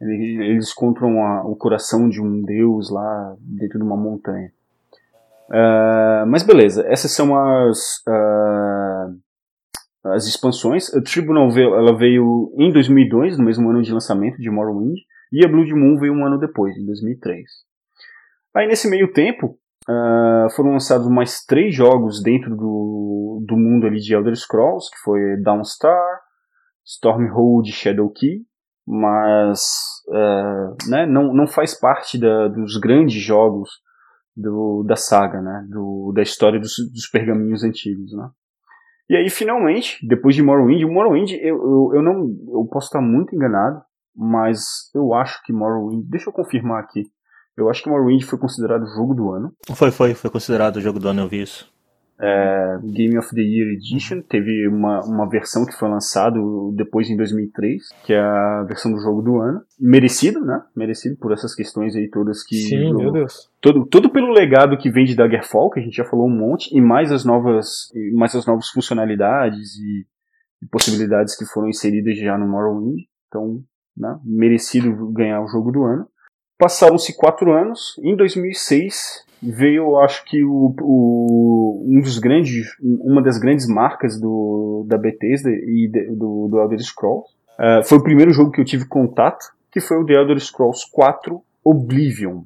Eles encontram a, o coração de um deus lá dentro de uma montanha. Uh, mas beleza, essas são as, uh, as expansões. A Tribunal veio, ela veio em 2002, no mesmo ano de lançamento de Morrowind, e a Blood Moon veio um ano depois, em 2003. Aí nesse meio tempo, uh, foram lançados mais três jogos dentro do, do mundo ali de Elder Scrolls, que foi Dawnstar, Stormhold e Shadowkey, mas uh, né, não, não faz parte da, dos grandes jogos do, da saga, né, do, da história dos, dos pergaminhos antigos, né. E aí, finalmente, depois de Morrowind, o Morrowind, eu, eu, eu não, eu posso estar muito enganado, mas eu acho que Morrowind, deixa eu confirmar aqui, eu acho que Morrowind foi considerado jogo do ano. Foi, foi, foi considerado jogo do ano, eu vi isso. É, Game of the Year Edition teve uma, uma versão que foi lançada depois em 2003, que é a versão do jogo do ano. Merecido, né? Merecido por essas questões aí todas que. Sim, meu Deus. Todo, todo pelo legado que vem de Daggerfall, que a gente já falou um monte, e mais as novas, mais as novas funcionalidades e, e possibilidades que foram inseridas já no Morrowind. Então, né? merecido ganhar o jogo do ano. Passaram-se quatro anos. Em 2006 veio, acho que o, o, um dos grandes, uma das grandes marcas do da Bethesda e de, do, do Elder Scrolls. Uh, foi o primeiro jogo que eu tive contato, que foi o The Elder Scrolls 4 Oblivion.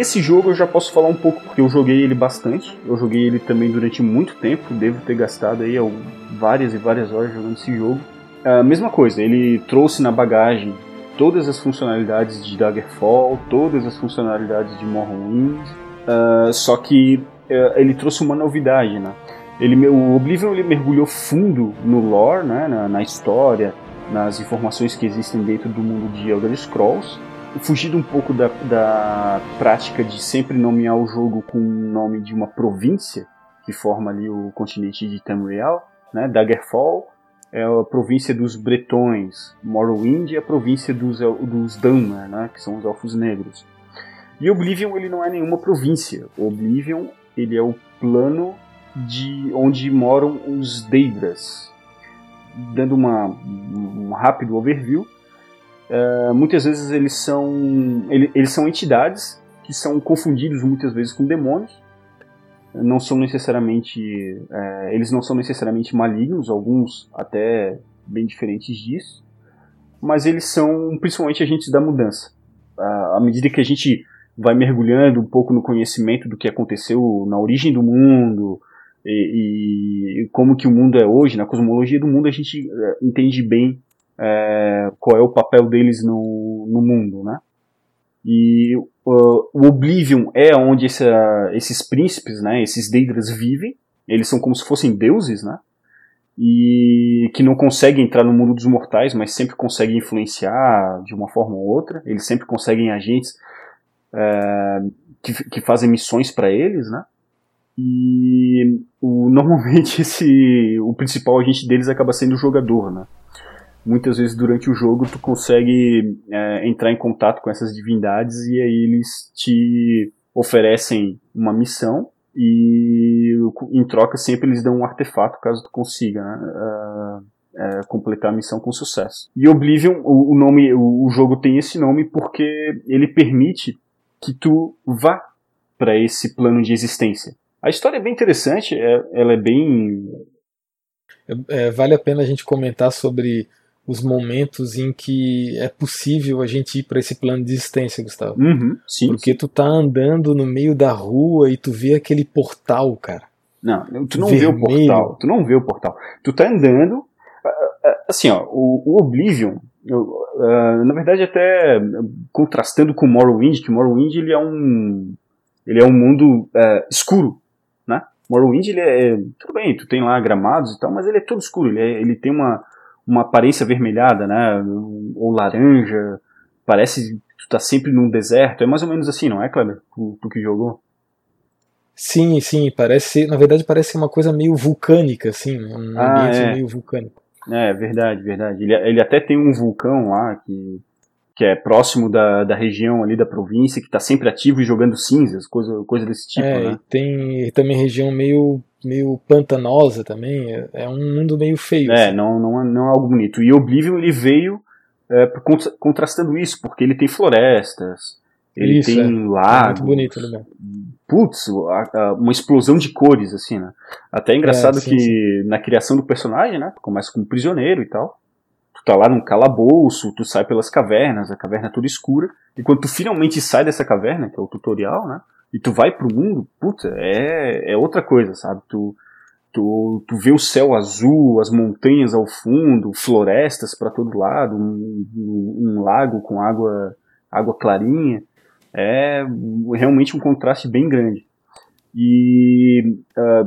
Esse jogo eu já posso falar um pouco, porque eu joguei ele bastante. Eu joguei ele também durante muito tempo, devo ter gastado aí várias e várias horas jogando esse jogo. A mesma coisa, ele trouxe na bagagem todas as funcionalidades de Daggerfall, todas as funcionalidades de Morrowind, uh, só que uh, ele trouxe uma novidade, né? Ele, o Oblivion ele mergulhou fundo no lore, né, na, na história, nas informações que existem dentro do mundo de Elder Scrolls, fugido um pouco da, da prática de sempre nomear o jogo com o nome de uma província que forma ali o continente de Tamriel, né? Daggerfall é a província dos Bretões, Morrowind é a província dos, dos né? Que são os Elfos Negros. E Oblivion ele não é nenhuma província. Oblivion ele é o plano de onde moram os Daedras. Dando uma, um rápido overview, Uh, muitas vezes eles são, ele, eles são entidades que são confundidos muitas vezes com demônios. Não são necessariamente, uh, eles não são necessariamente malignos, alguns até bem diferentes disso, mas eles são principalmente agentes da mudança. À medida que a gente vai mergulhando um pouco no conhecimento do que aconteceu na origem do mundo e, e como que o mundo é hoje, na cosmologia do mundo, a gente eh, entende bem é, qual é o papel deles no, no mundo, né? E uh, o Oblivion é onde essa, esses príncipes, né, esses Daedras vivem. Eles são como se fossem deuses, né? E que não conseguem entrar no mundo dos mortais, mas sempre conseguem influenciar de uma forma ou outra. Eles sempre conseguem agentes é, que, que fazem missões para eles, né? E o, normalmente esse, o principal agente deles acaba sendo o jogador, né? Muitas vezes durante o jogo tu consegue é, entrar em contato com essas divindades e aí eles te oferecem uma missão e em troca sempre eles dão um artefato caso tu consiga né, uh, uh, completar a missão com sucesso. E Oblivion, o, nome, o, jogo tem esse nome porque ele permite que tu vá para esse plano de existência. A história é bem interessante, é, ela é bem é, vale a pena a gente comentar sobre os momentos em que é possível a gente ir para esse plano de existência, Gustavo. Uhum, sim, Porque sim. tu tá andando no meio da rua e tu vê aquele portal, cara. Não, tu não Vermelho. vê o portal. Tu não vê o portal. Tu tá andando. Assim, ó, o, o Oblivion, uh, na verdade, até contrastando com Morrowind, que Morrowind ele é um. Ele é um mundo uh, escuro, né? Morrowind ele é. Tudo bem, tu tem lá gramados e tal, mas ele é todo escuro. Ele, é, ele tem uma uma aparência avermelhada, né? Ou laranja. Parece que tu tá sempre num deserto. É mais ou menos assim, não é, Kleber? Tu, tu que jogou? Sim, sim, parece, na verdade parece uma coisa meio vulcânica, assim, né? um ah, ambiente é. meio vulcânico. É, verdade, verdade. Ele, ele até tem um vulcão lá que, que é próximo da, da região ali da província, que está sempre ativo e jogando cinzas, coisa, coisa desse tipo, é, né? tem também região meio, meio pantanosa também, é, é um mundo meio feio. É, assim. não, não, é- não é algo bonito. E Oblivion, ele veio é, contra- contrastando isso, porque ele tem florestas, ele Isso, tem é. É lagos, muito bonito lugar. putz, uma explosão de cores, assim, né? Até é engraçado sim, que na criação do personagem, né? Começa como prisioneiro e tal. Tu tá lá num calabouço, tu sai pelas cavernas, a caverna é toda escura. E quando tu finalmente sai dessa caverna, que é o tutorial, né? E tu vai pro mundo, puta, é, é outra coisa, sabe? Tu, tu, tu vê o céu azul, as montanhas ao fundo, florestas para todo lado, um, um- um lago com água, água clarinha. É realmente um contraste bem grande. E ah,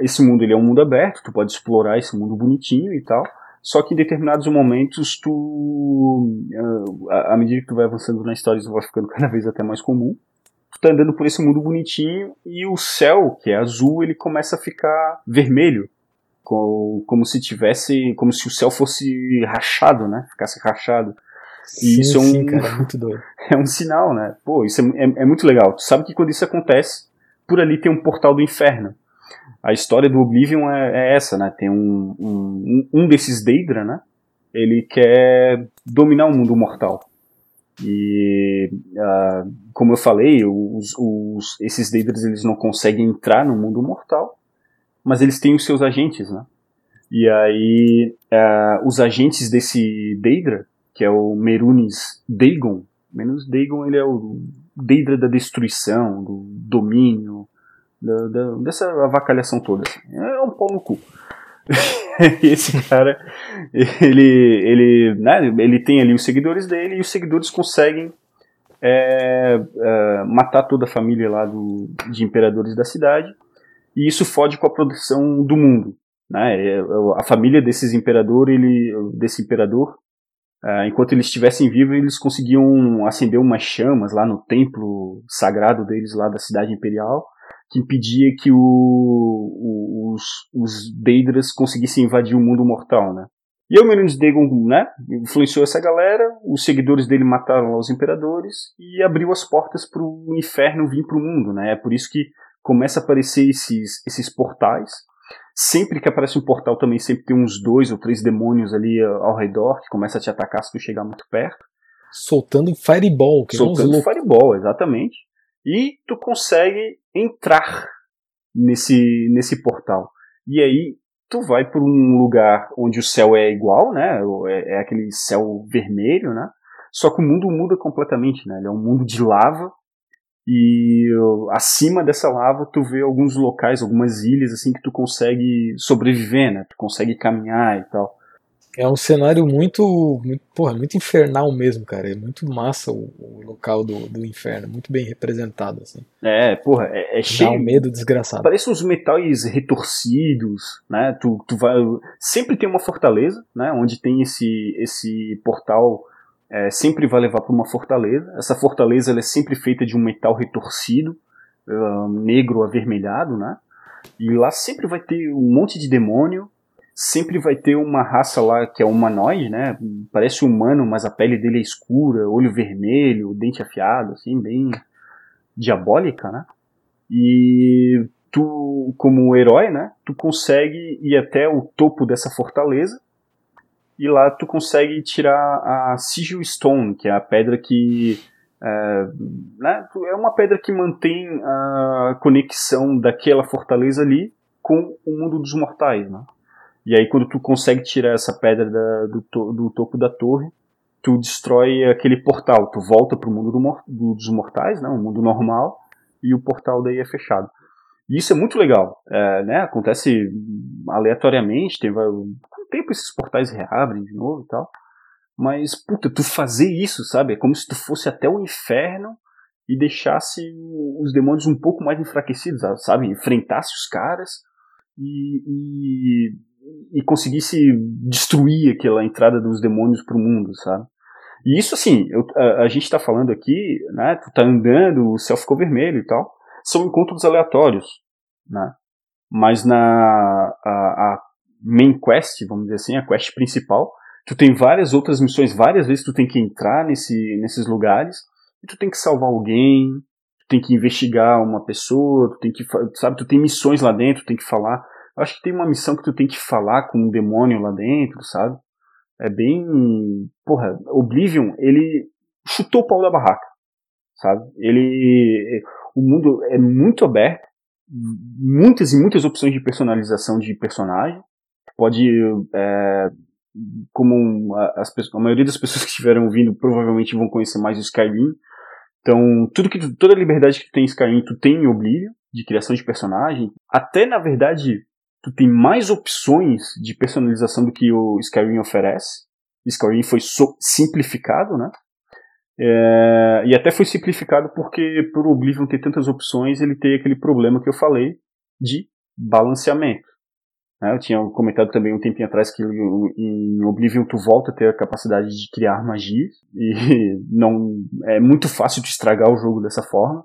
esse mundo ele é um mundo aberto, tu pode explorar esse mundo bonitinho e tal. Só que em determinados momentos tu, ah, à medida que tu vai avançando na história, isso vai ficando cada vez até mais comum. Tu tá andando por esse mundo bonitinho e o céu, que é azul, ele começa a ficar vermelho, co- como se tivesse, como se o céu fosse rachado, né? Ficasse rachado. Sim, isso é um- sim, cara, é muito doido. é um sinal, né? Pô, isso é, é- é muito legal. Tu sabe que quando isso acontece, por ali tem um portal do inferno. A história do Oblivion é, é essa, né? Tem um, um, um desses Daedra, né? Ele quer dominar o mundo mortal. E, ah, como eu falei, os, os, esses Daedras eles não conseguem entrar no mundo mortal, mas eles têm os seus agentes, né? E aí, ah, os agentes desse Daedra, que é o Merunes Dagon, Merunes Dagon ele é o Daedra da destruição, do domínio, da, da- dessa avacalhação toda. assim. É um pau no cu. Esse cara, ele, ele, né, ele tem ali os seguidores dele e os seguidores conseguem é, é, matar toda a família lá do, de imperadores da cidade e isso fode com a produção do mundo. Né? É, A família desses imperador, ele, desse imperador, ah, enquanto eles estivessem vivos, eles conseguiam acender umas chamas lá no templo sagrado deles lá da cidade imperial que impedia que o, o- os, os Daedras conseguissem invadir o mundo mortal, né? E o Merunes Dagon, né, influenciou essa galera, os seguidores dele mataram os imperadores e abriu as portas para o inferno vir para o mundo, né? É por isso que começa a aparecer esses, esses portais. Sempre que aparece um portal também sempre tem uns dois ou três demônios ali ao redor que começa a te atacar se tu chegar muito perto Soltando fireball, que é soltando fireball, exatamente. E tu consegue entrar nesse, nesse portal. E aí tu vai por um lugar onde o céu é igual, né? É, é aquele céu vermelho, né? Só que o mundo muda completamente, né? Ele é um mundo de lava e acima dessa lava tu vê alguns locais, algumas ilhas assim que tu consegue sobreviver, né? Tu consegue caminhar e tal. É um cenário muito, muito, porra, muito infernal mesmo, cara. É muito massa o, o local do, do inferno, muito bem representado, assim. É, porra, é, é Dá cheio um medo desgraçado. Parece uns metais retorcidos, né? Tu, tu vai, sempre tem uma fortaleza, né? Onde tem esse, esse portal, é, sempre vai levar para uma fortaleza. Essa fortaleza ela é sempre feita de um metal retorcido, ah, negro avermelhado, né? E lá sempre vai ter um monte de demônio, sempre vai ter uma raça lá que é humanoide, né? Parece humano, mas a pele dele é escura, olho vermelho, dente afiado, assim, bem diabólica, né? E tu, como herói, né? Tu consegue ir até o topo dessa fortaleza e lá tu consegue tirar a Sigil Stone, que é a pedra que é, né, é uma pedra que mantém a conexão daquela fortaleza ali com o mundo dos mortais, né? E aí quando tu consegue tirar essa pedra da- do, to- do topo da torre, tu destrói aquele portal, tu volta pro mundo do dos mortais, né, o mundo normal, e o portal daí é fechado. E isso é muito legal, é, né, acontece aleatoriamente, tem, vai- com o tempo esses portais reabrem de novo e tal, mas, puta, tu fazer isso, sabe, é como se tu fosse até o inferno e deixasse os demônios um pouco mais enfraquecidos, sabe, enfrentasse os caras e, e, e conseguisse destruir aquela entrada dos demônios pro mundo, sabe. E isso assim, eu- a, a gente tá falando aqui, né, tu tá andando, o céu ficou vermelho e tal, são encontros aleatórios, né, mas na a, a main quest, vamos dizer assim, a quest principal, Tu tem várias outras missões, várias vezes tu tem que entrar nesse, nesses lugares e tu tem que salvar alguém, tu tem que investigar uma pessoa, tu tem que, sabe, tu tem missões lá dentro, tu tem que falar. Acho que tem uma missão que tu tem que falar com um demônio lá dentro, sabe? É bem, porra, Oblivion, ele chutou o pau da barraca, sabe? Ele, o mundo é muito aberto, muitas e muitas opções de personalização de personagem. Pode é, como as, a maioria das pessoas que estiveram ouvindo provavelmente vão conhecer mais o Skyrim. Então, tudo que tu, toda a liberdade que tu tem em Skyrim, tu tem em Oblivion, de criação de personagem. Até, na verdade, tu tem mais opções de personalização do que o Skyrim oferece. Skyrim foi so simplificado, né? É, e até foi simplificado porque, por Oblivion ter tantas opções, ele tem aquele problema que eu falei de balanceamento. Né? Eu tinha comentado também um tempinho atrás que em Oblivion tu volta a ter a capacidade de criar magias e não é muito fácil de estragar o jogo dessa forma.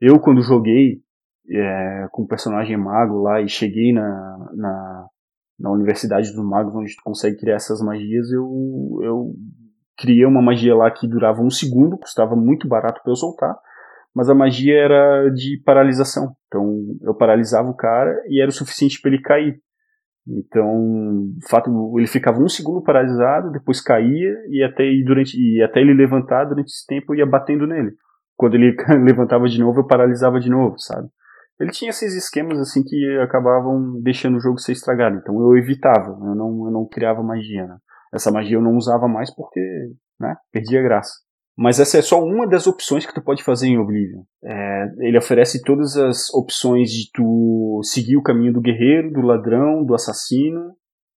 Eu quando joguei é, com o personagem mago lá e cheguei na, na, na Universidade dos Magos onde tu consegue criar essas magias, eu, eu criei uma magia lá que durava um segundo, custava muito barato para eu soltar, mas a magia era de paralisação. Então eu paralisava o cara e era o suficiente para ele cair. Então, fato, ele ficava um segundo paralisado, depois caía e até, e durante, e até ele levantar durante esse tempo eu ia batendo nele. Quando ele levantava de novo, eu paralisava de novo, sabe? Ele tinha esses esquemas assim que acabavam deixando o jogo ser estragado. Então eu evitava, eu não, eu não criava magia. Né? Essa magia eu não usava mais porque né, perdia graça. Mas essa é só uma das opções que tu pode fazer em Oblivion. É, ele oferece todas as opções de tu seguir o caminho do guerreiro, do ladrão, do assassino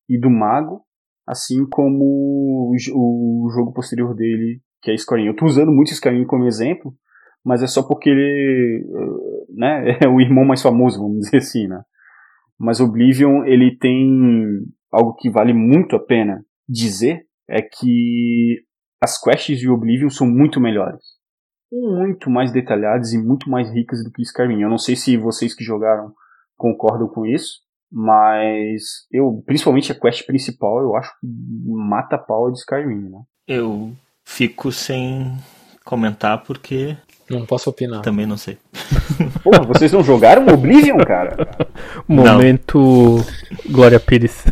e do mago, assim como o, o jogo posterior dele, que é Skyrim. Eu estou usando muito Skyrim como exemplo, mas é só porque ele né, é o irmão mais famoso, vamos dizer assim, né? Mas Oblivion, ele tem algo que vale muito a pena dizer, é que as quests de Oblivion são muito melhores. Muito mais detalhadas e muito mais ricas do que Skyrim. Eu não sei se vocês que jogaram concordam com isso, mas eu, principalmente a quest principal, eu acho que mata a pau de Skyrim, né? Eu fico sem comentar porque não posso opinar. Também não sei. Porra, vocês não jogaram Oblivion, cara? Momento não. Glória Pires.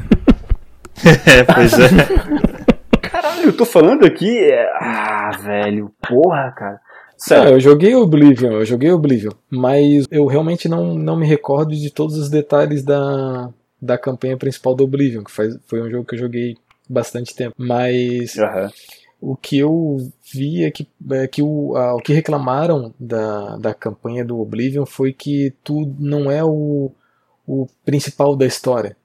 é, pois é. Caralho, eu tô falando aqui. É... Ah, velho, porra, cara. Sério. Ah, eu joguei Oblivion, eu joguei Oblivion, mas eu realmente não, não me recordo de todos os detalhes da, da campanha principal do Oblivion, que faz, foi um jogo que eu joguei bastante tempo. Mas uhum. O que eu vi é que, é que o, a, o que reclamaram da, da campanha do Oblivion foi que tu não é o, o principal da história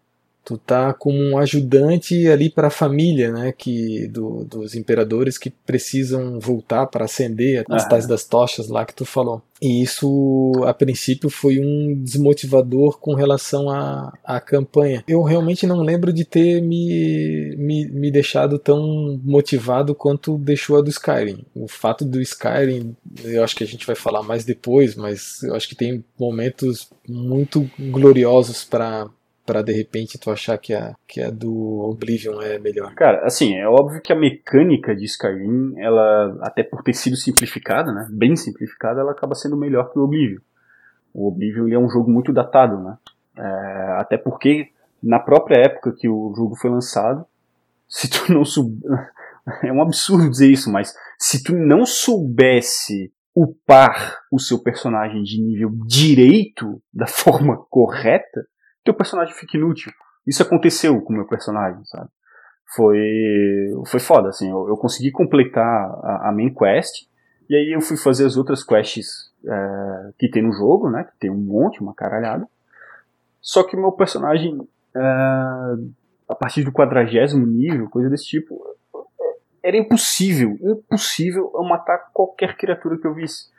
tu tá como um ajudante ali para a família, né, que do, dos imperadores que precisam voltar para acender as tais das tochas lá que tu falou. E isso, a princípio, foi um desmotivador com relação à, à campanha. Eu realmente não lembro de ter me, me, me deixado tão motivado quanto deixou a do Skyrim. O fato do Skyrim, eu acho que a gente vai falar mais depois, mas eu acho que tem momentos muito gloriosos para para de repente tu achar que a, que a do Oblivion é melhor? Cara, assim, é óbvio que a mecânica de Skyrim, ela, até por ter sido simplificada, né, bem simplificada, ela acaba sendo melhor que o Oblivion. O Oblivion é um jogo muito datado, né, é, até porque na própria época que o jogo foi lançado, se tu não sub... é um absurdo dizer isso, mas se tu não soubesse upar o seu personagem de nível direito da forma correta, teu personagem fica inútil. Isso aconteceu com o meu personagem, sabe? Foi, foi foda, assim. Eu, eu consegui completar a, a, main quest, e aí eu fui fazer as outras quests é, que tem no jogo, né? Que tem um monte, uma caralhada. Só que o meu personagem, é, a partir do quadragésimo nível, coisa desse tipo, era impossível, impossível eu matar qualquer criatura que eu visse.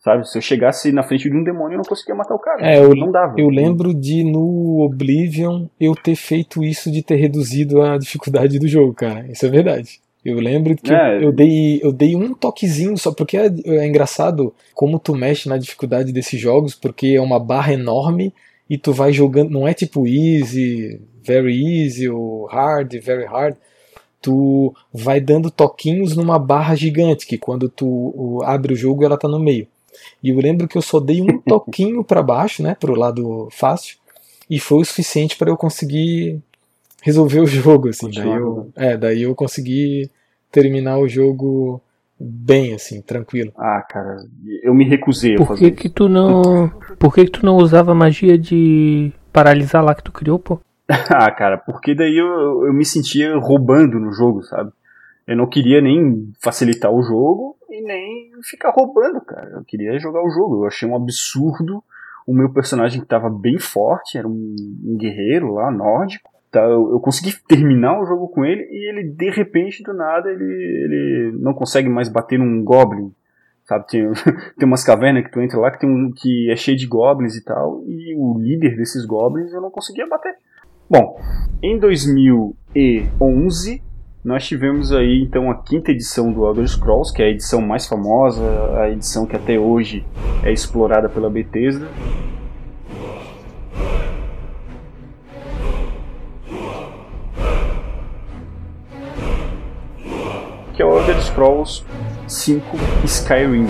Sabe? Se eu chegasse na frente de um demônio, eu não conseguia matar o cara. É, eu, não dava. Eu lembro de no Oblivion eu ter feito isso de ter reduzido a dificuldade do jogo, cara. Isso é verdade. Eu lembro que é. eu, eu, dei, eu dei um toquezinho só, porque é, é engraçado como tu mexe na dificuldade desses jogos, porque é uma barra enorme e tu vai jogando. Não é tipo easy, very easy, ou hard, very hard tu vai dando toquinhos numa barra gigante, que quando tu abre o jogo ela tá no meio. E eu lembro que eu só dei um toquinho para baixo, né, pro lado fácil, e foi o suficiente para eu conseguir resolver o jogo, assim. Daí eu, é, daí eu consegui terminar o jogo bem, assim, tranquilo. Ah, cara, eu me recusei Por a fazer que que tu não... Por que que tu não usava magia de paralisar lá que tu criou, pô? ah, cara, porque daí eu, eu me sentia roubando no jogo, sabe? Eu não queria nem facilitar o jogo e nem ficar roubando, cara. Eu queria jogar o jogo. Eu achei um absurdo o meu personagem que tava bem forte, era um, um guerreiro lá, nórdico. Tá, eu, eu, consegui terminar o jogo com ele e ele, de repente, do nada, ele, ele não consegue mais bater num goblin. Sabe, tem, tem umas cavernas que tu entra lá que, tem um, que é cheio de goblins e tal, e o líder desses goblins eu não conseguia bater. Bom, em 2011 nós tivemos aí então a quinta edição do Elder Scrolls, que é a edição mais famosa, a edição que até hoje é explorada pela Bethesda. Que é o Elder Scrolls 5 Skyrim.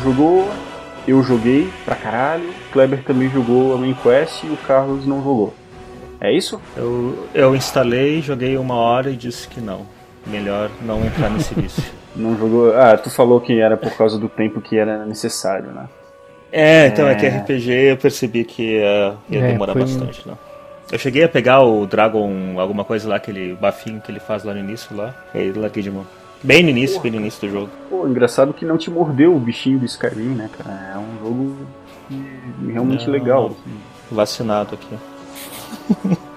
Jogou, eu joguei pra caralho, Kleber também jogou a main quest e o Carlos não jogou. É isso? Eu, eu instalei, joguei uma hora e disse que não. Melhor não entrar nesse vício. Não jogou. Ah, tu falou que era por causa do tempo que era necessário, né? É, então é, é que RPG eu percebi que ia, ia É, demorar foi- bastante, não. Eu cheguei a pegar o Dragon, alguma coisa lá, aquele bafinho que ele faz lá no início lá, e aí larguei de mão. Bem no início, bem no início do jogo. Pô, engraçado que não te mordeu o bichinho do Skyrim, né, cara? É um jogo realmente Não. legal. assim. Vacinado aqui.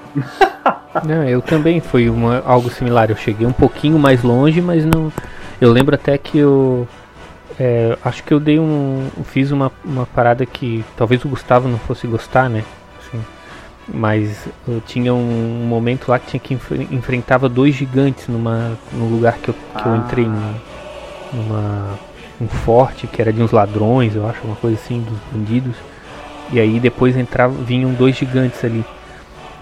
Não, eu também foi uma, algo similar. Eu cheguei um pouquinho mais longe, mas não. Eu lembro até que eu. é, acho que eu dei um. Fiz uma, uma parada que talvez o Gustavo não fosse gostar, né? Mas eu tinha um momento lá que tinha que enfre- enfrentava dois gigantes numa, num lugar que eu, que eu Ah. entrei num- numa um forte que era de uns ladrões, eu acho, uma coisa assim, dos bandidos. E aí depois entrava, vinham dois gigantes ali.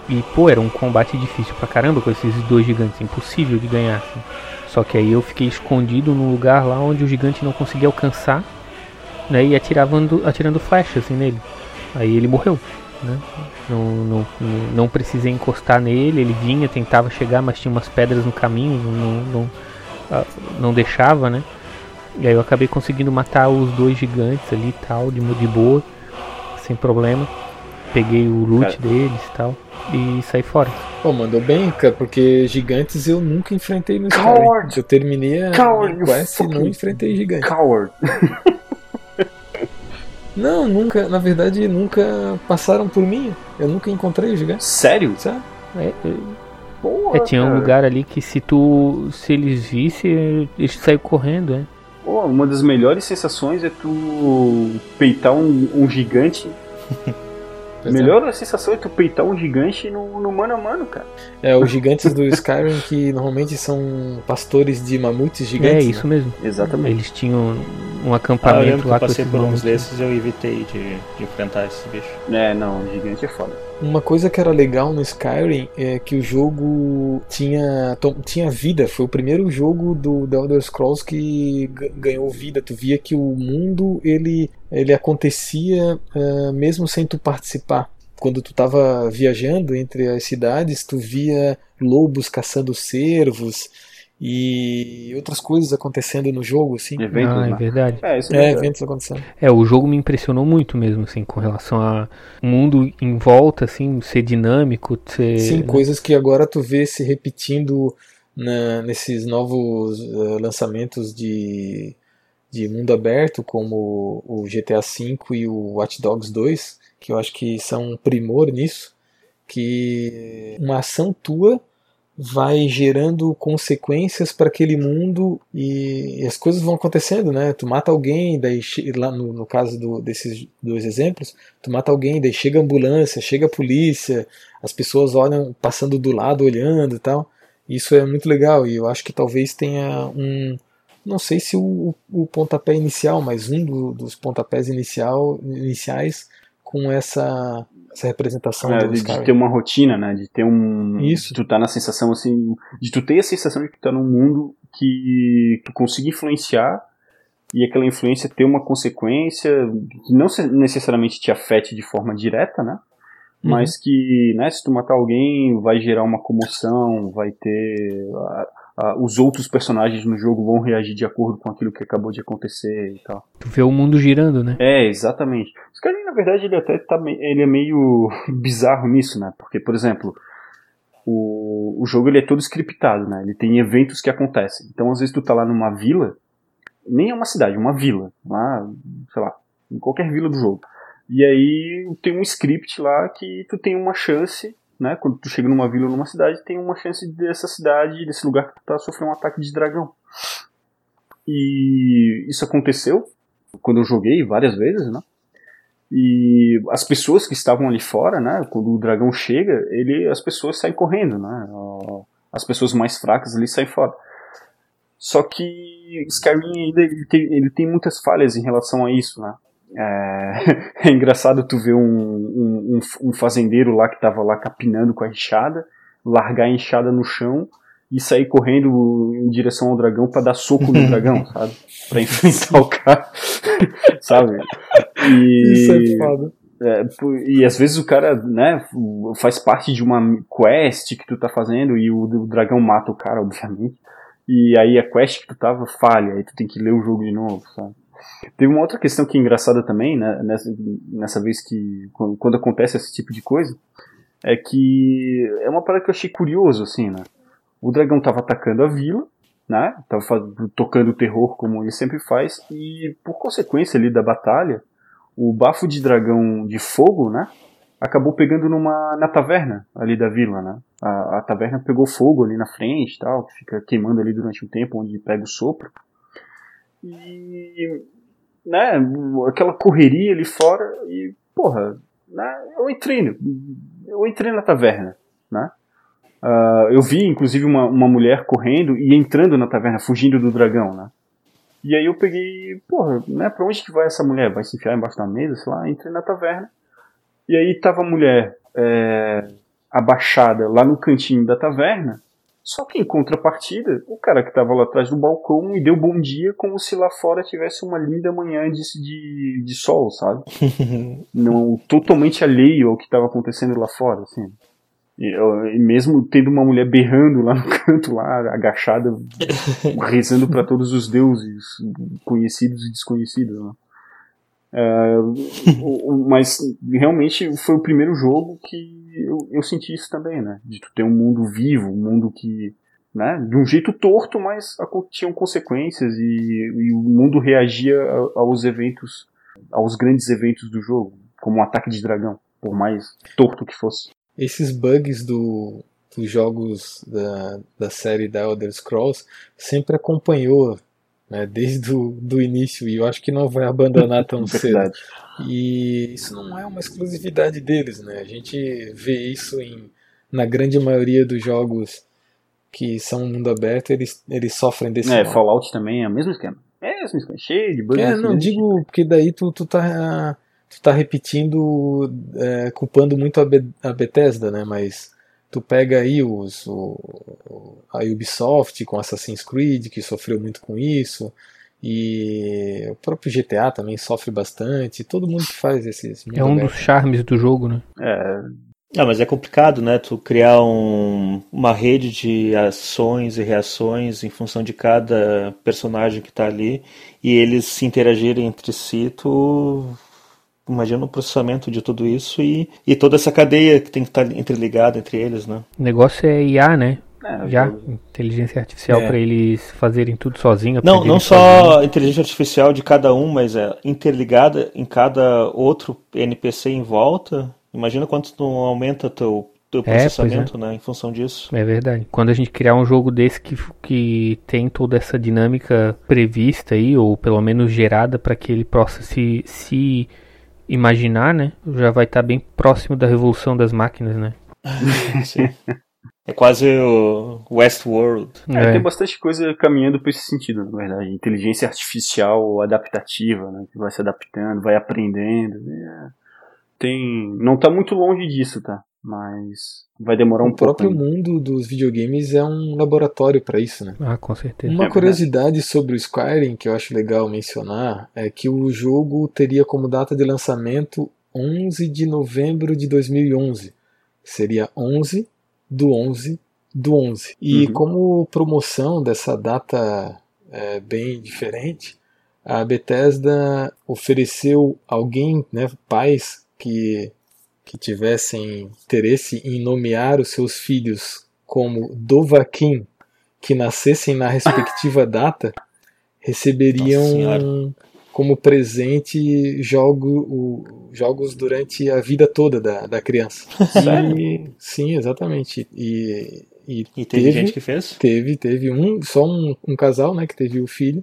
E, pô, era um combate difícil pra caramba com esses dois gigantes, impossível de ganhar. assim. Só que aí eu fiquei escondido num lugar lá onde o gigante não conseguia alcançar, né? E atirando, atirando flecha assim nele. Aí ele morreu, né? Não, não, não precisei encostar nele, ele vinha, tentava chegar, mas tinha umas pedras no caminho, não, não, ah, não deixava, né? E aí eu acabei conseguindo matar os dois gigantes ali e tal, de, de boa, sem problema. Peguei o loot Cara. deles e tal, e saí fora. Pô, mandou bem, cara, porque gigantes eu nunca enfrentei no Skyrim. Coward! Eu terminei a Coward, quest e não enfrentei gigante. Coward. Não, nunca, na verdade, nunca passaram por mim. Eu nunca encontrei gigante, Sério? sabe? É, é, Porra, é, tinha um cara. lugar ali que se tu. se eles vissem, eles saíram correndo, é. Pô, uma das melhores sensações é tu peitar um, um gigante. A Pois é. melhor sensação é tu peitar um gigante no, no mano a mano, cara. É, os gigantes do Skyrim que normalmente são pastores de mamutes gigantes. É né? isso mesmo. Exatamente. Eles tinham um Ah, eu acampamento lembro que lá eu passei por uns desses e eu evitei de, de enfrentar esse bicho. É, não, gigante é foda. Uma coisa que era legal no Skyrim é que o jogo tinha, tinha vida. Foi o primeiro jogo do The Elder Scrolls que ga- ganhou vida. Tu via que o mundo ele, ele acontecia ah, mesmo sem tu participar. Quando tu estava viajando entre as cidades, tu via lobos caçando cervos e outras coisas acontecendo no jogo, assim. Eventos, ah, é né? verdade. É, isso é, É, eventos acontecendo. É, o jogo me impressionou muito mesmo, assim, com relação a mundo em volta, assim, ser dinâmico, ser... Sim, coisas que agora tu vê se repetindo na- nesses novos eh, lançamentos de, de mundo aberto, como o GTA V e o Watch Dogs 2, que eu acho que são um primor nisso, que uma ação tua vai gerando consequências para aquele mundo e, as coisas vão acontecendo, né? Tu mata alguém, daí lá no, no caso do- desses dois exemplos, tu mata alguém, daí chega a ambulância, chega a polícia, as pessoas olham passando do lado, olhando e tal. Isso é muito legal e eu acho que talvez tenha um, não sei se o, o pontapé inicial, mas um do- dos pontapés inicial, iniciais com essa, essa representação É, de, de ter uma rotina, né? De ter um. Isso. De tu tá na sensação assim. De tu ter a sensação de que tu tá num mundo que tu consiga influenciar e aquela influência ter uma consequência que não necessariamente te afete de forma direta, né? Mas que, né, se tu matar alguém, vai gerar uma comoção, vai ter. a- a- os outros personagens no jogo vão reagir de acordo com aquilo que acabou de acontecer e tal. Tu vê o mundo girando, né? É, exatamente. Skyrim, na verdade, ele até tá, ele é meio bizarro nisso, né? Porque, por exemplo, o, o jogo ele é todo scriptado, né? Ele tem eventos que acontecem. Então, às vezes, tu tá lá numa vila, nem é uma cidade, é uma vila, lá, sei lá, em qualquer vila do jogo. E aí tem um script lá que tu tem uma chance, né? Quando tu chega numa vila ou numa cidade, tem uma chance dessa cidade, desse lugar que tu tá, sofrer um ataque de dragão. E isso aconteceu quando eu joguei várias vezes, né? E as pessoas que estavam ali fora, né? Quando o dragão chega, ele, as pessoas saem correndo, né? As pessoas mais fracas ali saem fora. Só que Skyrim ainda ele tem, ele tem muitas falhas em relação a isso, né? É, é engraçado tu ver um, um, um- fazendeiro lá que tava lá capinando com a enxada, largar a enxada no chão e sair correndo em direção ao dragão pra dar soco no dragão, sabe? Pra enfrentar o cara, sabe? E, Isso é foda. é, e às vezes o cara, né, faz parte de uma quest que tu tá fazendo e o, o dragão mata o cara, obviamente. E aí a quest que tu tava falha, aí tu tem que ler o jogo de novo, sabe? Teve uma outra questão que é engraçada também, né, nessa, nessa vez que, quando, quando acontece esse tipo de coisa, é que é uma parada que eu achei curioso, assim, né? O dragão tava atacando a vila, né? Tava tocando terror como ele sempre faz, e por consequência ali da batalha, o bafo de dragão de fogo, né? Acabou pegando numa na taverna ali da vila, né? A, a taverna pegou fogo ali na frente, tal, que fica queimando ali durante um tempo, onde pega o sopro. E né, aquela correria ali fora e porra, né, eu entrei, eu entrei na taverna, né? Ah, eu vi inclusive uma, uma mulher correndo e entrando na taverna, fugindo do dragão, né? E aí eu peguei, porra, né, pra onde que vai essa mulher? Vai se enfiar embaixo da mesa, sei lá, entrei na taverna. E aí tava a mulher é, abaixada lá no cantinho da taverna. Só que em contrapartida, o cara que tava lá atrás do balcão me deu bom dia como se lá fora tivesse uma linda manhã de, de, de sol, sabe? Não, totalmente alheio ao que tava acontecendo lá fora, assim. E, eu- e mesmo tendo uma mulher berrando lá no canto, lá, agachada, rezando para todos os deuses, conhecidos e desconhecidos, né? É, mas realmente foi o primeiro jogo que eu, eu senti isso também, né? De tu ter um mundo vivo, um mundo que, né? De um jeito torto, mas tinham consequências e, e o mundo reagia aos eventos, aos grandes eventos do jogo, como um ataque de dragão, por mais torto que fosse. Esses bugs do, dos jogos da, da série da Elder Scrolls sempre acompanhou, né, desde o do início, e eu acho que não vai abandonar tão cedo. Verdade. E isso não é uma exclusividade deles, né? A gente vê isso em, na grande maioria dos jogos que são mundo aberto, eles, eles sofrem desse É, mal. Fallout também é o mesmo esquema. É o mesmo esquema, cheio de bugs. É, não, digo porque daí tu, tu tá tu tá repetindo, é, culpando muito a, Be- a Bethesda, né? Mas tu pega aí os, o, a Ubisoft com Assassin's Creed, que sofreu muito com isso, e o próprio GTA também sofre bastante, todo mundo que faz esses É um dos charmes do jogo, né? É, Ah, mas é complicado, né? Tu criar um, uma rede de ações e reações em função de cada personagem que tá ali e eles se interagirem entre si, tu imagina o processamento de tudo isso e, e toda essa cadeia que tem que estar tá interligada entre eles, né? O negócio é IA, né? É, Já, eu- inteligência artificial É. para eles fazerem tudo sozinho. Não, não sozinho. só inteligência artificial de cada um, mas é interligada em cada outro NPC em volta. Imagina quanto não aumenta teu teu pois é. processamento, né, em função disso. É verdade. Quando a gente criar um jogo desse que, que tem toda essa dinâmica prevista aí, ou pelo menos gerada para que ele possa se, se imaginar, né? Já vai estar bem próximo da revolução das máquinas, né? Sim. É quase o Westworld. É, É. Tem bastante coisa caminhando para esse sentido, na verdade. Inteligência artificial adaptativa, né? Que vai se adaptando, vai aprendendo. é. Tem. Não tá muito longe disso, tá? Mas vai demorar um o próprio pouco. ainda. mundo dos videogames é um laboratório para isso, né? Ah, com certeza. Uma verdade. curiosidade sobre o Skyrim que eu acho legal mencionar é que o jogo teria como data de lançamento 11 de novembro de 2011. Seria 11 do 11 do 11. E Uhum. como promoção dessa data é, bem diferente, a Bethesda ofereceu alguém, né, pais que, que tivessem interesse em nomear os seus filhos como Dovahkiin, que nascessem na respectiva data, receberiam como presente jogo, o- jogos durante a vida toda da, da criança. Sério? E, sim, exatamente. E, e E teve, teve, gente que fez? teve, teve um, só um, um casal, né, que teve o filho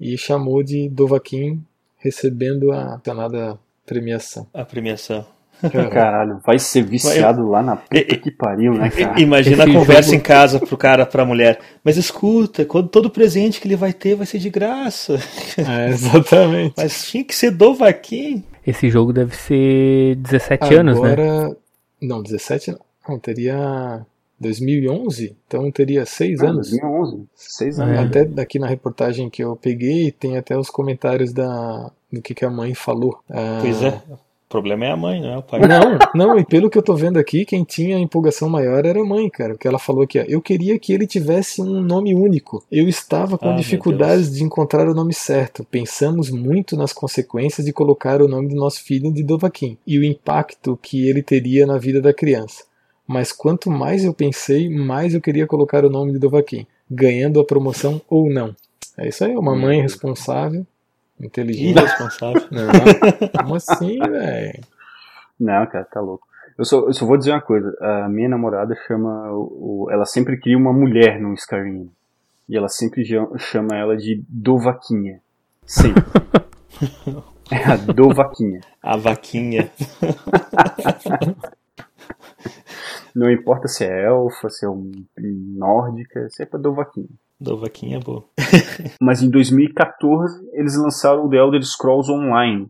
e chamou de Dovahkiin recebendo a danada premiação. A premiação. Caralho, vai ser viciado lá na puta E- que pariu, né, cara? Imagina a conversa jogo- em casa pro cara, pra mulher. Mas escuta, quando todo presente que ele vai ter vai ser de graça. É, exatamente. Mas tinha que ser do Vaquim. Esse jogo deve ser 17 anos, né? Agora, não, 17 não, não, teria 2011, então teria 6 Ah, anos. 2011, seis É. anos. Até daqui na reportagem que eu peguei, tem até os comentários da, do que, que a mãe falou. Ah, Pois é. O problema é a mãe, não é o pai. Não, não, e pelo que eu tô vendo aqui, quem tinha a empolgação maior era a mãe, cara. Porque ela falou aqui, ó, eu queria que ele tivesse um nome único. Eu estava com Ah, dificuldades de encontrar o nome certo. Pensamos muito nas consequências de colocar o nome do nosso filho de Dovahkiin e o impacto que ele teria na vida da criança. Mas quanto mais eu pensei, mais eu queria colocar o nome de Dovahkiin, ganhando a promoção ou não. É isso aí, uma mãe responsável, inteligente. Irresponsável. Não, como assim, velho? Não, cara, tá louco. Eu só, eu só vou dizer uma coisa. A minha namorada chama. O, o- ela sempre cria uma mulher no Skyrim. E ela sempre chama ela de Dovaquinha. Sempre. é a Dovaquinha. A vaquinha. Não importa se é elfa, se é um, nórdica, sempre é Dovaquinha. Do vaquinha é boa. Mas em 2014 eles lançaram o The Elder Scrolls Online.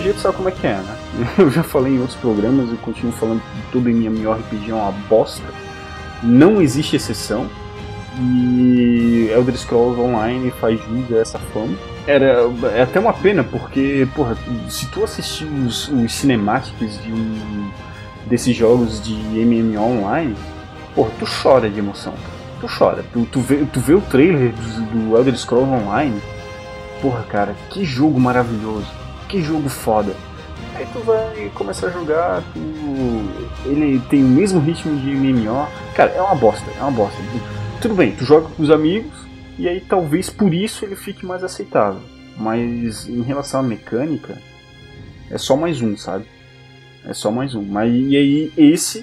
Tu sabe como é que é, né? Eu já falei em outros programas e continuo falando que todo MMORPG é uma bosta. Não existe exceção. E Elder Scrolls Online faz jus a essa fama. Era, é até uma pena, porque, porra, se tu assistir os, os cinemáticos de um desses jogos de MMO online, porra, tu chora de emoção. Tu chora. Tu, tu, vê, tu vê o trailer do, do Elder Scrolls Online, Porra, cara, que jogo maravilhoso. Que jogo foda. Aí tu vai começar a jogar, tu... ele tem o mesmo ritmo de MMO. Cara, é uma bosta, é uma bosta. Tudo bem, tu joga com os amigos, e aí talvez por isso ele fique mais aceitável. Mas em relação à mecânica, é só mais um, sabe? É só mais um. Mas, e aí esse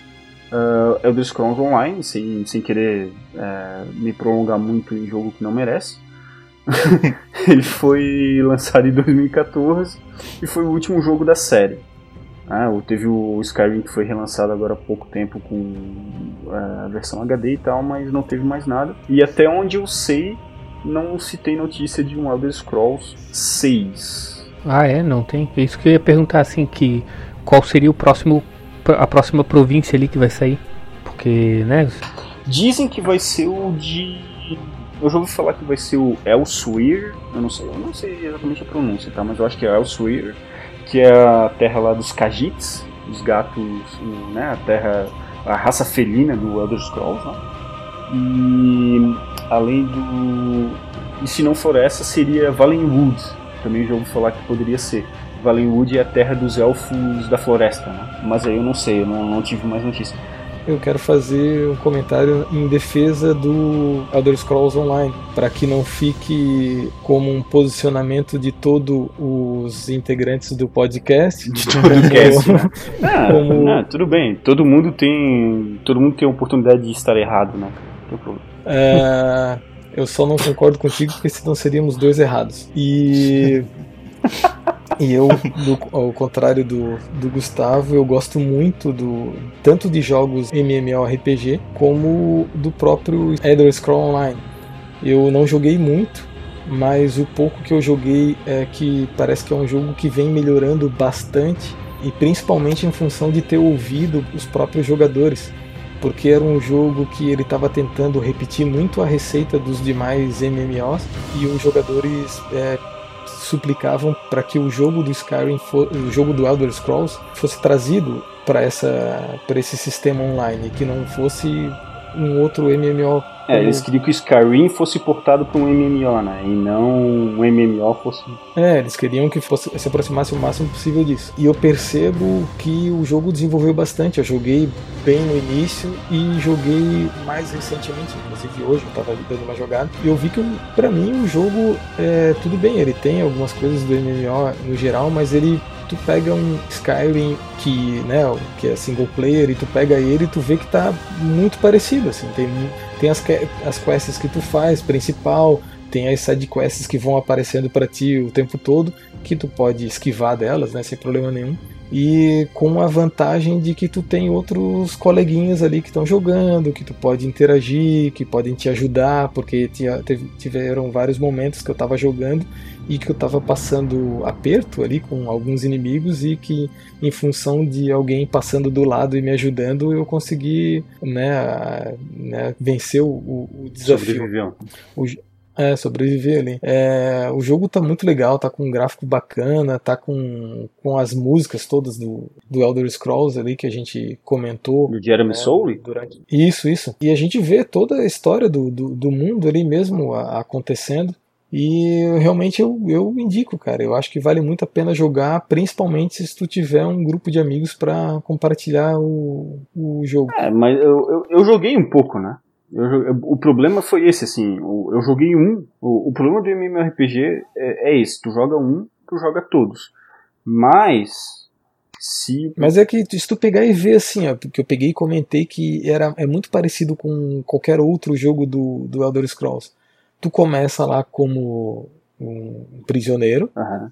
uh, Elder Scrolls Online, sem, sem querer uh, me prolongar muito em jogo que não merece. ele foi lançado em 2014 e foi o último jogo da série. Ah, teve o Skyrim que foi relançado agora há pouco tempo com é, a versão HD e tal, mas não teve mais nada. E até onde eu sei, não se tem notícia de um Elder Scrolls 6. Ah, é? Não tem? É isso que eu ia perguntar, assim, que qual seria o próximo a próxima província ali que vai sair? Porque, né? Dizem que vai ser o de. Eu já ouvi falar que vai ser o Elsewhere. Eu não sei, eu não sei exatamente a pronúncia, tá? Mas eu acho que é Elsewhere, que é a terra lá dos Khajiits, os gatos, né? A terra, a raça felina do Elder Scrolls, né? E além do. E se não for essa, seria Valenwood. Também já ouvi falar que poderia ser. Valenwood é a terra dos elfos da floresta, né? Mas aí eu não sei, eu não, não tive mais notícia. Eu quero fazer um comentário em defesa do Elder Scrolls Online, para que não fique como um posicionamento de todos os integrantes do podcast. De todo o podcast, né? ah, como... ah, tudo bem. Todo mundo tem, todo mundo tem a oportunidade de estar errado, né? Não tem problema. É, eu só não concordo contigo porque senão seríamos dois errados. E E eu, do, ao contrário do, do Gustavo, eu gosto muito do tanto de jogos MMORPG como do próprio Elder Scroll Online. Eu não joguei muito, mas o pouco que eu joguei é que parece que é um jogo que vem melhorando bastante e principalmente em função de ter ouvido os próprios jogadores, porque era um jogo que ele estava tentando repetir muito a receita dos demais MMOs e os jogadores é, suplicavam para que o jogo do Skyrim, for, o jogo do Elder Scrolls, fosse trazido para essa para esse sistema online, que não fosse um outro MMO. É, eles queriam que o Skyrim fosse portado para um MMO, né? E não um MMO fosse. É, eles queriam que fosse se aproximasse o máximo possível disso. E eu percebo que o jogo desenvolveu bastante. Eu joguei bem no início e joguei mais recentemente, inclusive hoje eu estava dando uma jogada. E eu vi que, para mim, o jogo é tudo bem. Ele tem algumas coisas do MMO no geral, mas ele tu pega um Skyrim que, né, que é single player e tu pega ele e tu vê que tá muito parecido, assim, tem, tem as, as quests que tu faz, principal, tem as side quests que vão aparecendo para ti o tempo todo, que tu pode esquivar delas, né, sem problema nenhum. E com a vantagem de que tu tem outros coleguinhas ali que estão jogando, que tu pode interagir, que podem te ajudar, porque tiveram vários momentos que eu estava jogando e que eu estava passando aperto ali com alguns inimigos e que em função de alguém passando do lado e me ajudando eu consegui né, né vencer o, o desafio. Sobreviveu. O, é, sobreviver ali. É, o jogo tá muito legal, tá com um gráfico bacana, tá com, com as músicas todas do, do Elder Scrolls ali que a gente comentou. Do Jeremy né, Soule? Durante... Isso, isso. E a gente vê toda a história do, do, do mundo ali mesmo acontecendo. E realmente eu, eu indico, cara. Eu acho que vale muito a pena jogar, principalmente se tu tiver um grupo de amigos para compartilhar o, o jogo. É, mas eu, eu, eu, joguei um pouco, né? Eu, o problema foi esse, assim. Eu joguei um. O, o problema do MMORPG é, é esse: tu joga um, tu joga todos. Mas. Se... Mas é que se tu pegar e ver assim, ó, porque eu peguei e comentei que era, é muito parecido com qualquer outro jogo do, do Elder Scrolls tu começa lá como um prisioneiro, uhum.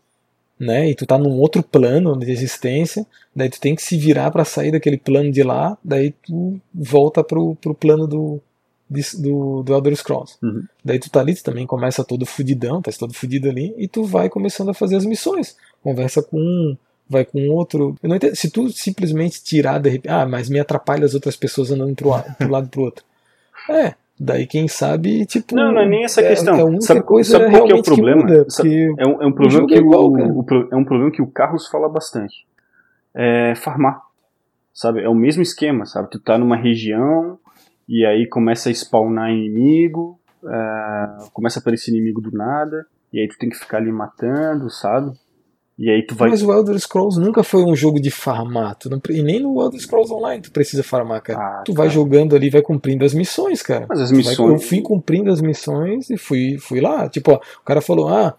né? E tu tá num outro plano de existência, daí tu tem que se virar para sair daquele plano de lá, daí tu volta pro, pro plano do, do, do Elder Scrolls. Uhum. Daí tu tá ali, tu também começa todo fudidão, tá todo fudido ali, e tu vai começando a fazer as missões. Conversa com um, vai com outro. Eu não entendo. Se tu simplesmente tirar de repente, ah, mas me atrapalha as outras pessoas andando pro, pro lado pro outro. É, Daí, quem sabe, tipo. Não, não é nem essa questão. É, é sabe, coisa sabe qual que é o problema? Muda, é, um, é um problema que é, igual, o, o, é um problema que o Carlos fala bastante. É farmar. Sabe? É o mesmo esquema, sabe? Tu tá numa região e aí começa a spawnar inimigo, é, começa a aparecer inimigo do nada, e aí tu tem que ficar ali matando, sabe? E aí tu vai. Mas o Elder Scrolls nunca foi um jogo de farmar. Tu não, e nem no Elder Scrolls Online tu precisa farmar, cara. Ah, tu vai tá. jogando ali, vai cumprindo as missões, cara. Mas as Tu vai- missões. eu fui cumprindo as missões e fui, fui lá. Tipo, ó, o cara falou: ah,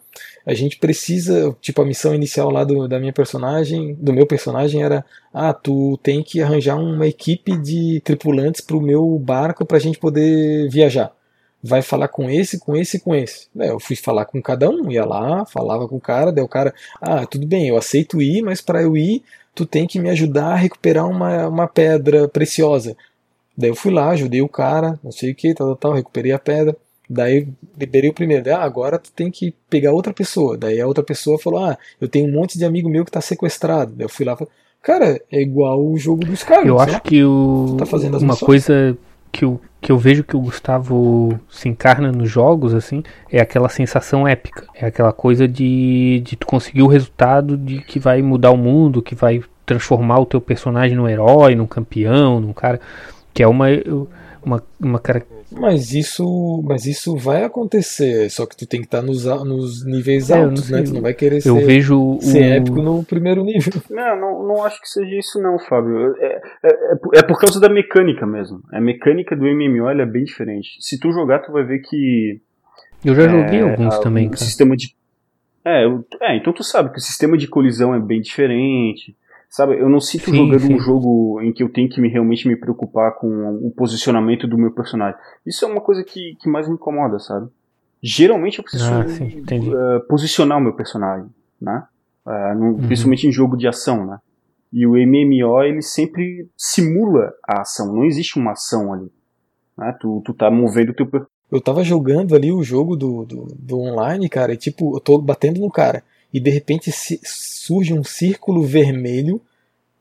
a gente precisa. Tipo, a missão inicial lá do, da minha personagem, do meu personagem era: ah, tu tem que arranjar uma equipe de tripulantes pro meu barco pra gente poder viajar. Vai falar com esse, com esse e com esse. Daí eu fui falar com cada um, ia lá, falava com o cara, daí o cara, ah, tudo bem, eu aceito ir, mas para eu ir, tu tem que me ajudar a recuperar uma, uma pedra preciosa. Daí eu fui lá, ajudei o cara, não sei o que, tal, tal, tal, recuperei a pedra. Daí liberei o primeiro. Daí, ah, agora tu tem que pegar outra pessoa. Daí a outra pessoa falou: Ah, eu tenho um monte de amigo meu que tá sequestrado. Daí eu fui lá e falei: Cara, é igual o jogo dos caras. Eu acho que o, tá fazendo as uma missões. coisa que eu, que eu vejo que o Gustavo se encarna nos jogos, assim, é aquela sensação épica. É aquela coisa de, de tu conseguir o resultado de que vai mudar o mundo, que vai transformar o teu personagem num herói, num campeão, num cara. Que é uma, uma, uma cara. Mas isso, mas isso vai acontecer, só que tu tem que estar nos, a- nos níveis É, altos, né? Tu não vai querer Eu ser, vejo ser o, épico no primeiro nível. Não, não, não acho que seja isso não, Fábio. É, é, é por- é causa da mecânica mesmo. A mecânica do MMO ela é bem diferente. Se tu jogar, tu vai ver que Eu já joguei é, alguns a- também, o cara. sistema de é, eu- é, então tu sabe que o sistema de colisão é bem diferente. Sabe, eu não sinto Sim, jogando sim. um jogo em que eu tenho que me, realmente me preocupar com o posicionamento do meu personagem. Isso é uma coisa que, que mais me incomoda, sabe? Geralmente eu preciso Ah, sim, eh, posicionar o meu personagem, né? Eh, no- Uhum. Principalmente em jogo de ação, né? E o MMO, ele sempre simula a ação, não existe uma ação ali. Né? Tu, tu tá movendo o teu Eu tava jogando ali o jogo do, do, do online, cara, e tipo, eu tô batendo no cara. E de repente surge um círculo vermelho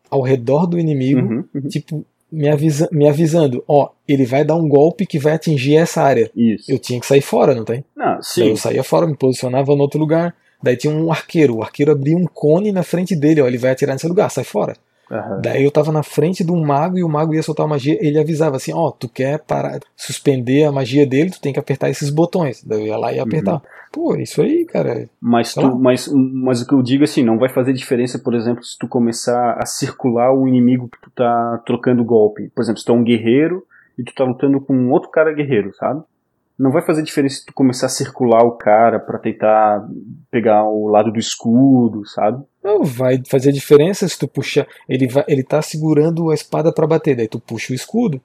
ao redor do inimigo, Uhum, uhum. tipo, me, avisa, me avisando, ó, ele vai dar um golpe que vai atingir essa área. Isso. Eu tinha que sair fora, não tem? Não, Daí sim. eu saía fora, me posicionava no outro lugar. Daí tinha um arqueiro. O arqueiro abria um cone na frente dele, ó. Ele vai atirar nesse lugar, sai fora. Aham. Daí eu tava na frente de um mago e o mago ia soltar uma magia. Ele avisava assim: Ó, tu quer parar, suspender a magia dele, tu tem que apertar esses botões. Daí eu ia lá e ia apertar. Pô, isso aí, cara. Mas, tu, mas, mas o que eu digo assim, não vai fazer diferença, por exemplo, se tu começar a circular o inimigo que tu tá trocando golpe. Por exemplo, se tu é um guerreiro e tu tá lutando com um outro cara guerreiro, sabe? Não vai fazer diferença se tu começar a circular o cara pra tentar pegar o lado do escudo, sabe? Não vai fazer diferença se tu puxar. Ele, vai, ele tá segurando a espada pra bater. Daí tu puxa o escudo.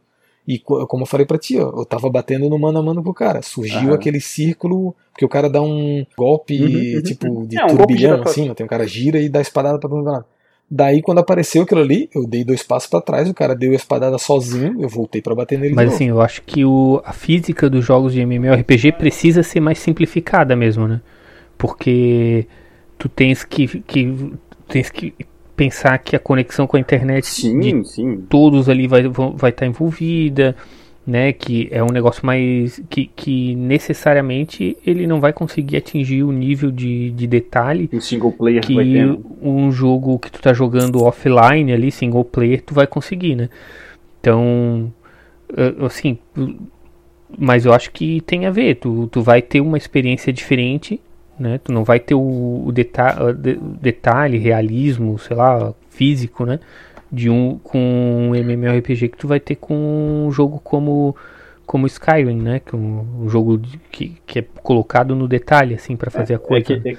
E co- como eu falei pra ti, ó, eu tava batendo no mano a mano com o cara. Surgiu aquele círculo, porque o cara dá um golpe Uhum, uhum, tipo de É, um turbilhão, assim, ó, tem um cara gira e dá a espadada pra todo lado. Daí quando apareceu aquilo ali, eu dei dois passos pra trás, o cara deu a espadada sozinho, eu voltei pra bater nele Mas assim, eu acho que o, a física dos jogos de MMORPG precisa ser mais simplificada mesmo, né? Porque tu tens que, que tens que pensar que a conexão com a internet de Sim, sim. todos ali vai vão- vai estar envolvida, né? Que é um negócio mais que, que necessariamente ele não vai conseguir atingir o nível de, de detalhe Um single player que um jogo que tu tá jogando offline ali, single player, tu vai conseguir, né? Então, assim, mas eu acho que tem a ver, tu, tu vai ter uma experiência diferente, né? Tu não vai ter o, o deta detalhe, realismo, sei lá, físico, né? De um com um MMORPG que tu vai ter com um jogo como como Skyrim, né? Que é um, um jogo que, que é colocado no detalhe assim para fazer a É coisa. que- né? é que-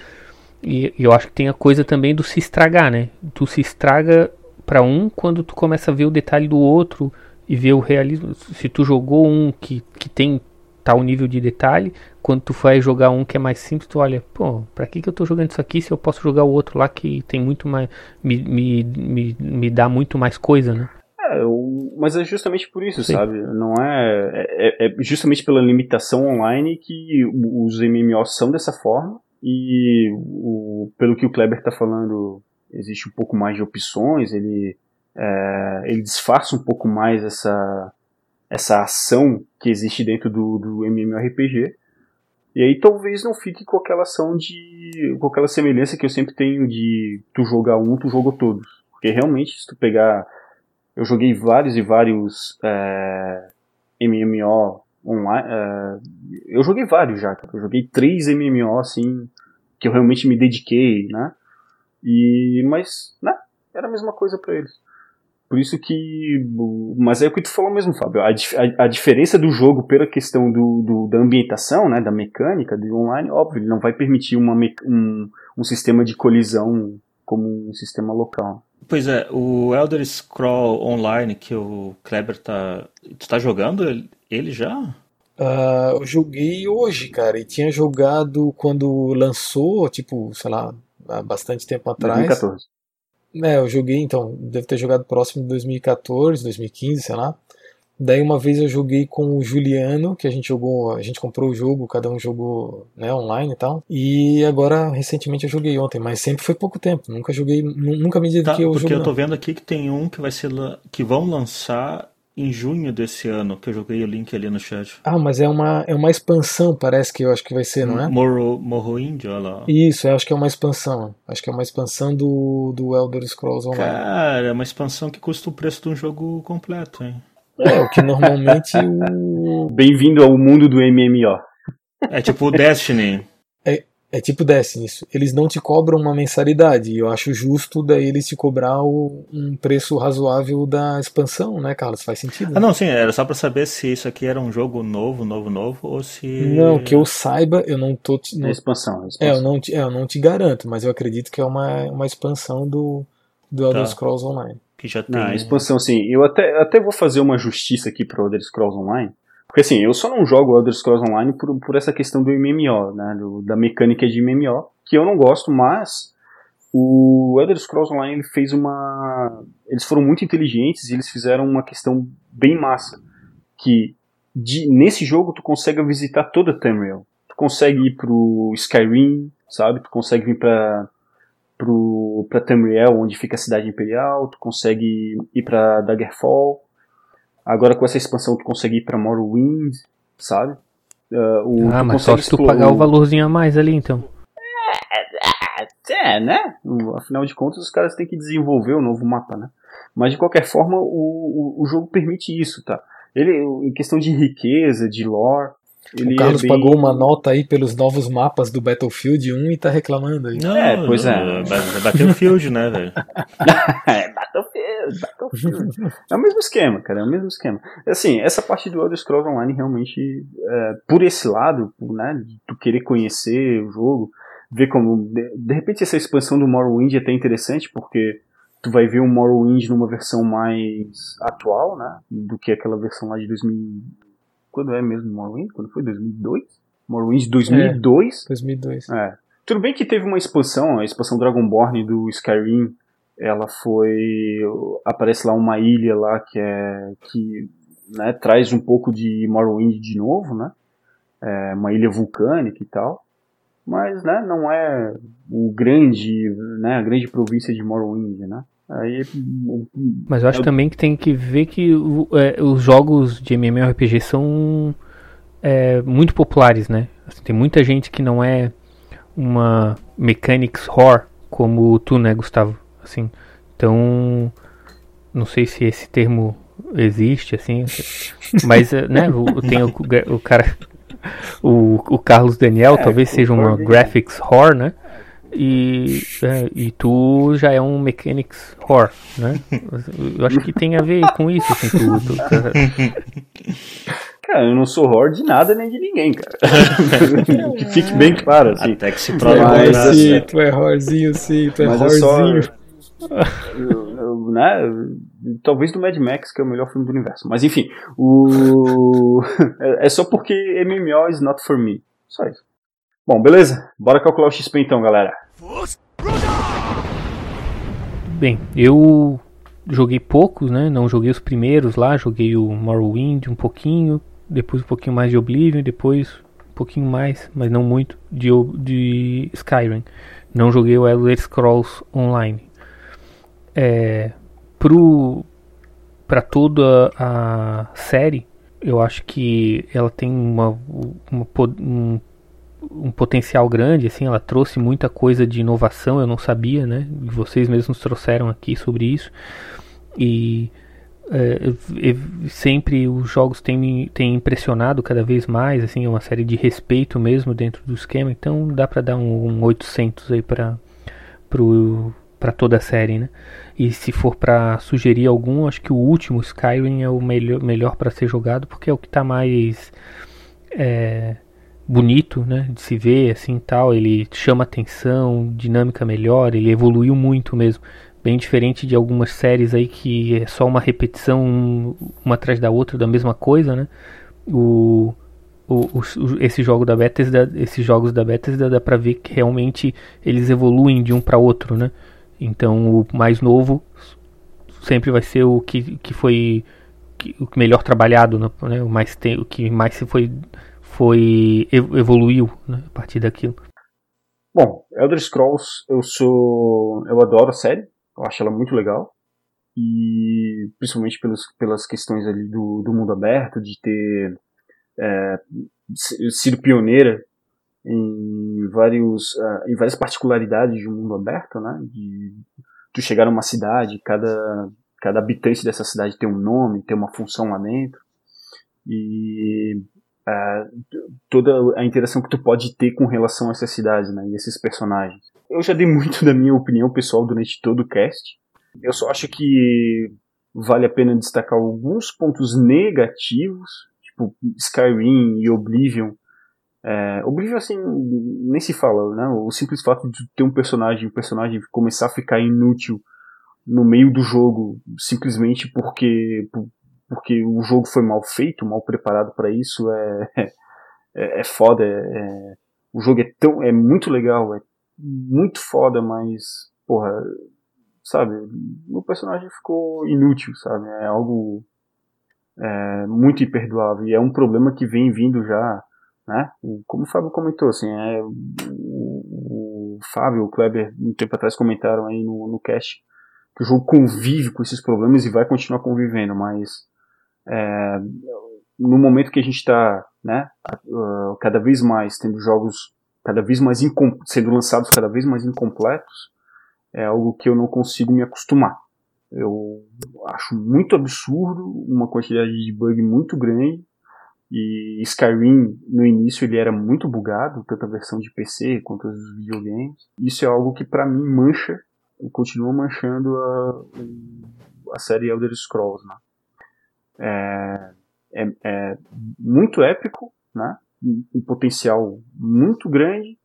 E e eu acho que tem a coisa também do se estragar, né? Tu se estraga pra um quando tu começa a ver o detalhe do outro e ver o realismo. Se tu jogou um que, que tem tal nível de detalhe, quando tu vai jogar um que é mais simples, tu olha, pô, pra que, que eu tô jogando isso aqui se eu posso jogar o outro lá que tem muito mais. me, me, me, me dá muito mais coisa, né? É, eu- mas é justamente por isso, Sim. sabe? Não é, é. é justamente pela limitação online que os MMOs são dessa forma. E o, pelo que o Kleber tá falando, existe um pouco mais de opções, ele, é, ele disfarça um pouco mais essa, essa ação que existe dentro do, do MMORPG. E aí talvez não fique com aquela ação de. com aquela semelhança que eu sempre tenho de tu jogar um, tu jogou todos. Porque realmente, se tu pegar. Eu joguei vários e vários é, MMO online. é, eu joguei vários já, cara. Eu joguei três MMO, assim, que eu realmente me dediquei, né? E, mas, né, era a mesma coisa para eles. Por isso que. Mas é o que tu falou mesmo, Fábio. A, a, a diferença do jogo pela questão do, do, da ambientação, né, da mecânica, do online, óbvio, ele não vai permitir uma, um, um sistema de colisão como um sistema local. Pois é, o Elder Scroll Online que o Kleber tá. Tu tá jogando ele já? Uh, eu joguei hoje, cara, e tinha jogado quando lançou, tipo, sei lá, há bastante tempo atrás. 2014. É, eu joguei, então, deve ter jogado próximo de 2014, 2015, sei lá. Daí uma vez eu joguei com o Juliano, que a gente jogou, a gente comprou o jogo, cada um jogou né, online e tal. E agora, recentemente, eu joguei ontem, mas sempre foi pouco tempo. Nunca joguei, nunca me dediquei tá, ao porque jogo. Porque eu tô não. vendo aqui que tem um que vai ser que vão lançar em junho desse ano, que eu joguei o link ali no chat. Ah, mas é uma, é uma expansão, parece que eu acho que vai ser, não é? Morro, Morrowind, olha lá. Isso, eu acho que é uma expansão. Acho que é uma expansão do, do Elder Scrolls Online. Cara, é uma expansão que custa o preço de um jogo completo, hein? É, o que normalmente o... Bem-vindo ao mundo do MMO. É tipo o Destiny. É, tipo Destiny, isso. Eles não te cobram uma mensalidade. E eu acho justo daí eles te cobrar o, um preço razoável da expansão, né, Carlos? Faz sentido. Ah, não, sim, era só pra saber se isso aqui era um jogo novo, novo, novo, ou se. Não, que eu saiba, eu não tô. Te, não... É expansão, é expansão. É, eu não, te, é, eu não te garanto, mas eu acredito que é uma, uma expansão do, do Elder tá. Scrolls Online que já tem. Na expansão, sim. Eu até, até vou fazer uma justiça aqui para Elder Scrolls Online. Porque assim, eu só não jogo Elder Scrolls Online por, por essa questão do MMO, né? Do, da mecânica de MMO, que eu não gosto, mas o Elder Scrolls Online fez uma. Eles foram muito inteligentes e eles fizeram uma questão bem massa. Que de, nesse jogo tu consegue visitar toda Tamriel. Tu consegue ir pro Skyrim, sabe? Tu consegue vir pra pro, pra Tamriel, onde fica a cidade imperial, tu consegue ir pra Daggerfall. Agora com essa expansão tu consegue ir pra Morrowind, sabe? Uh, o, ah, mas só se tu pagar o valorzinho a mais ali, então. É, é, né? Afinal de contas, os caras têm que desenvolver o um novo mapa, né? Mas de qualquer forma, o, o, o, jogo permite isso, tá? Ele, em questão de riqueza, de lore, ele o Carlos é bem... pagou uma nota aí pelos novos mapas do Battlefield 1 e tá reclamando aí. Não, é, pois é. Battlefield, né, velho? é, Battlefield, Battlefield. É o mesmo esquema, cara, é o mesmo esquema. Assim, essa parte do Elder Scrolls Online realmente, é, por esse lado, né, de tu querer conhecer o jogo, ver como. De, de repente essa expansão do Morrowind é até interessante, porque tu vai ver o Morrowind numa versão mais atual, né, do que aquela versão lá de 2000 quando é mesmo Morrowind? Quando foi? 2002? Morrowind 2002? É, 2002. É. Tudo bem que teve uma expansão, a expansão Dragonborn do Skyrim, ela foi aparece lá uma ilha lá que é que né, traz um pouco de Morrowind de novo, né? É uma ilha vulcânica e tal. Mas, né, não é o grande, né, a grande província de Morrowind, né? Aí, Mas eu acho também que tem que ver que é, os jogos de MMORPG são é, muito populares, né? Assim, tem muita gente que não é uma mechanics horror como tu, né, Gustavo? Assim, então, não sei se esse termo existe, assim, mas, é, né, tem o, o cara, o, o Carlos Daniel, é, talvez seja uma graphics horror, né? E, é, e tu já é um mechanics whore, né? Eu acho que tem a ver com isso, assim, tu, tu, cara. cara, eu não sou whore de nada nem de ninguém, cara. que fique bem claro, assim. Até que se prova mas, sim, tu é whorezinho, sim, tu é mas Eu, né, talvez do Mad Max, que é o melhor filme do universo. Mas enfim, o é só porque MMO is not for me. Só isso. Bom, beleza? Bora calcular o XP então, galera. Bem, eu joguei poucos, né? Não joguei os primeiros lá, joguei o Morrowind um pouquinho, depois um pouquinho mais de Oblivion, depois um pouquinho mais, mas não muito, de, de Skyrim. Não joguei o Elder Scrolls Online. É, pro, pra toda a série, eu acho que ela tem uma, uma um um potencial grande, assim, ela trouxe muita coisa de inovação, eu não sabia, né? Vocês mesmos trouxeram aqui sobre isso. E é, sempre os jogos têm, têm impressionado cada vez mais, assim, é uma série de respeito mesmo dentro do esquema, então dá para dar um, um 800 aí para para toda a série, né? E se for para sugerir algum, acho que o último Skyrim é o melhor, melhor para ser jogado porque é o que está mais é, bonito, né, de se ver assim tal. Ele chama atenção, dinâmica melhor, ele evoluiu muito mesmo. Bem diferente de algumas séries aí que é só uma repetição uma atrás da outra da mesma coisa, né? O, o, o, esse jogo da Bethesda, esses jogos da Bethesda dá pra ver que realmente eles evoluem de um para outro, né? Então o mais novo sempre vai ser o que, que foi que, o melhor trabalhado, né? o mais tem, o que mais se foi foi evoluiu né, a partir daquilo. Bom, Elder Scrolls, eu sou, eu adoro a série, eu acho ela muito legal e principalmente pelos, pelas questões ali do, do mundo aberto, de ter é, sido pioneira em vários uh, várias particularidades de um mundo aberto, né? De tu chegar numa cidade, cada cada habitante dessa cidade tem um nome, tem uma função lá dentro e uh, toda a interação que tu pode ter com relação a essa cidade, né? E esses personagens. Eu já dei muito da minha opinião pessoal durante todo o cast. Eu só acho que vale a pena destacar alguns pontos negativos, tipo Skyrim e Oblivion é, Oblivion, assim, nem se fala, né? O simples fato de ter um personagem, o personagem começar a ficar inútil no meio do jogo, simplesmente porque, porque o jogo foi mal feito, mal preparado para isso, é, é, é foda. É, é, o jogo é tão, é muito legal, é muito foda, mas, porra, sabe? O personagem ficou inútil, sabe? É algo é, muito imperdoável e é um problema que vem vindo já né? Como o Fábio comentou, assim, é, o, o Fábio e o Kleber, um tempo atrás, comentaram aí no, no cast que o jogo convive com esses problemas e vai continuar convivendo, mas é, no momento que a gente está né, cada vez mais tendo jogos cada vez mais sendo lançados cada vez mais incompletos, é algo que eu não consigo me acostumar. Eu acho muito absurdo, uma quantidade de bug muito grande, e Skyrim, no início, ele era muito bugado, tanto a versão de PC quanto os videogames. Isso é algo que, para mim, mancha, continua manchando a, a série Elder Scrolls, né? É, é, é muito épico, né? Um potencial muito grande,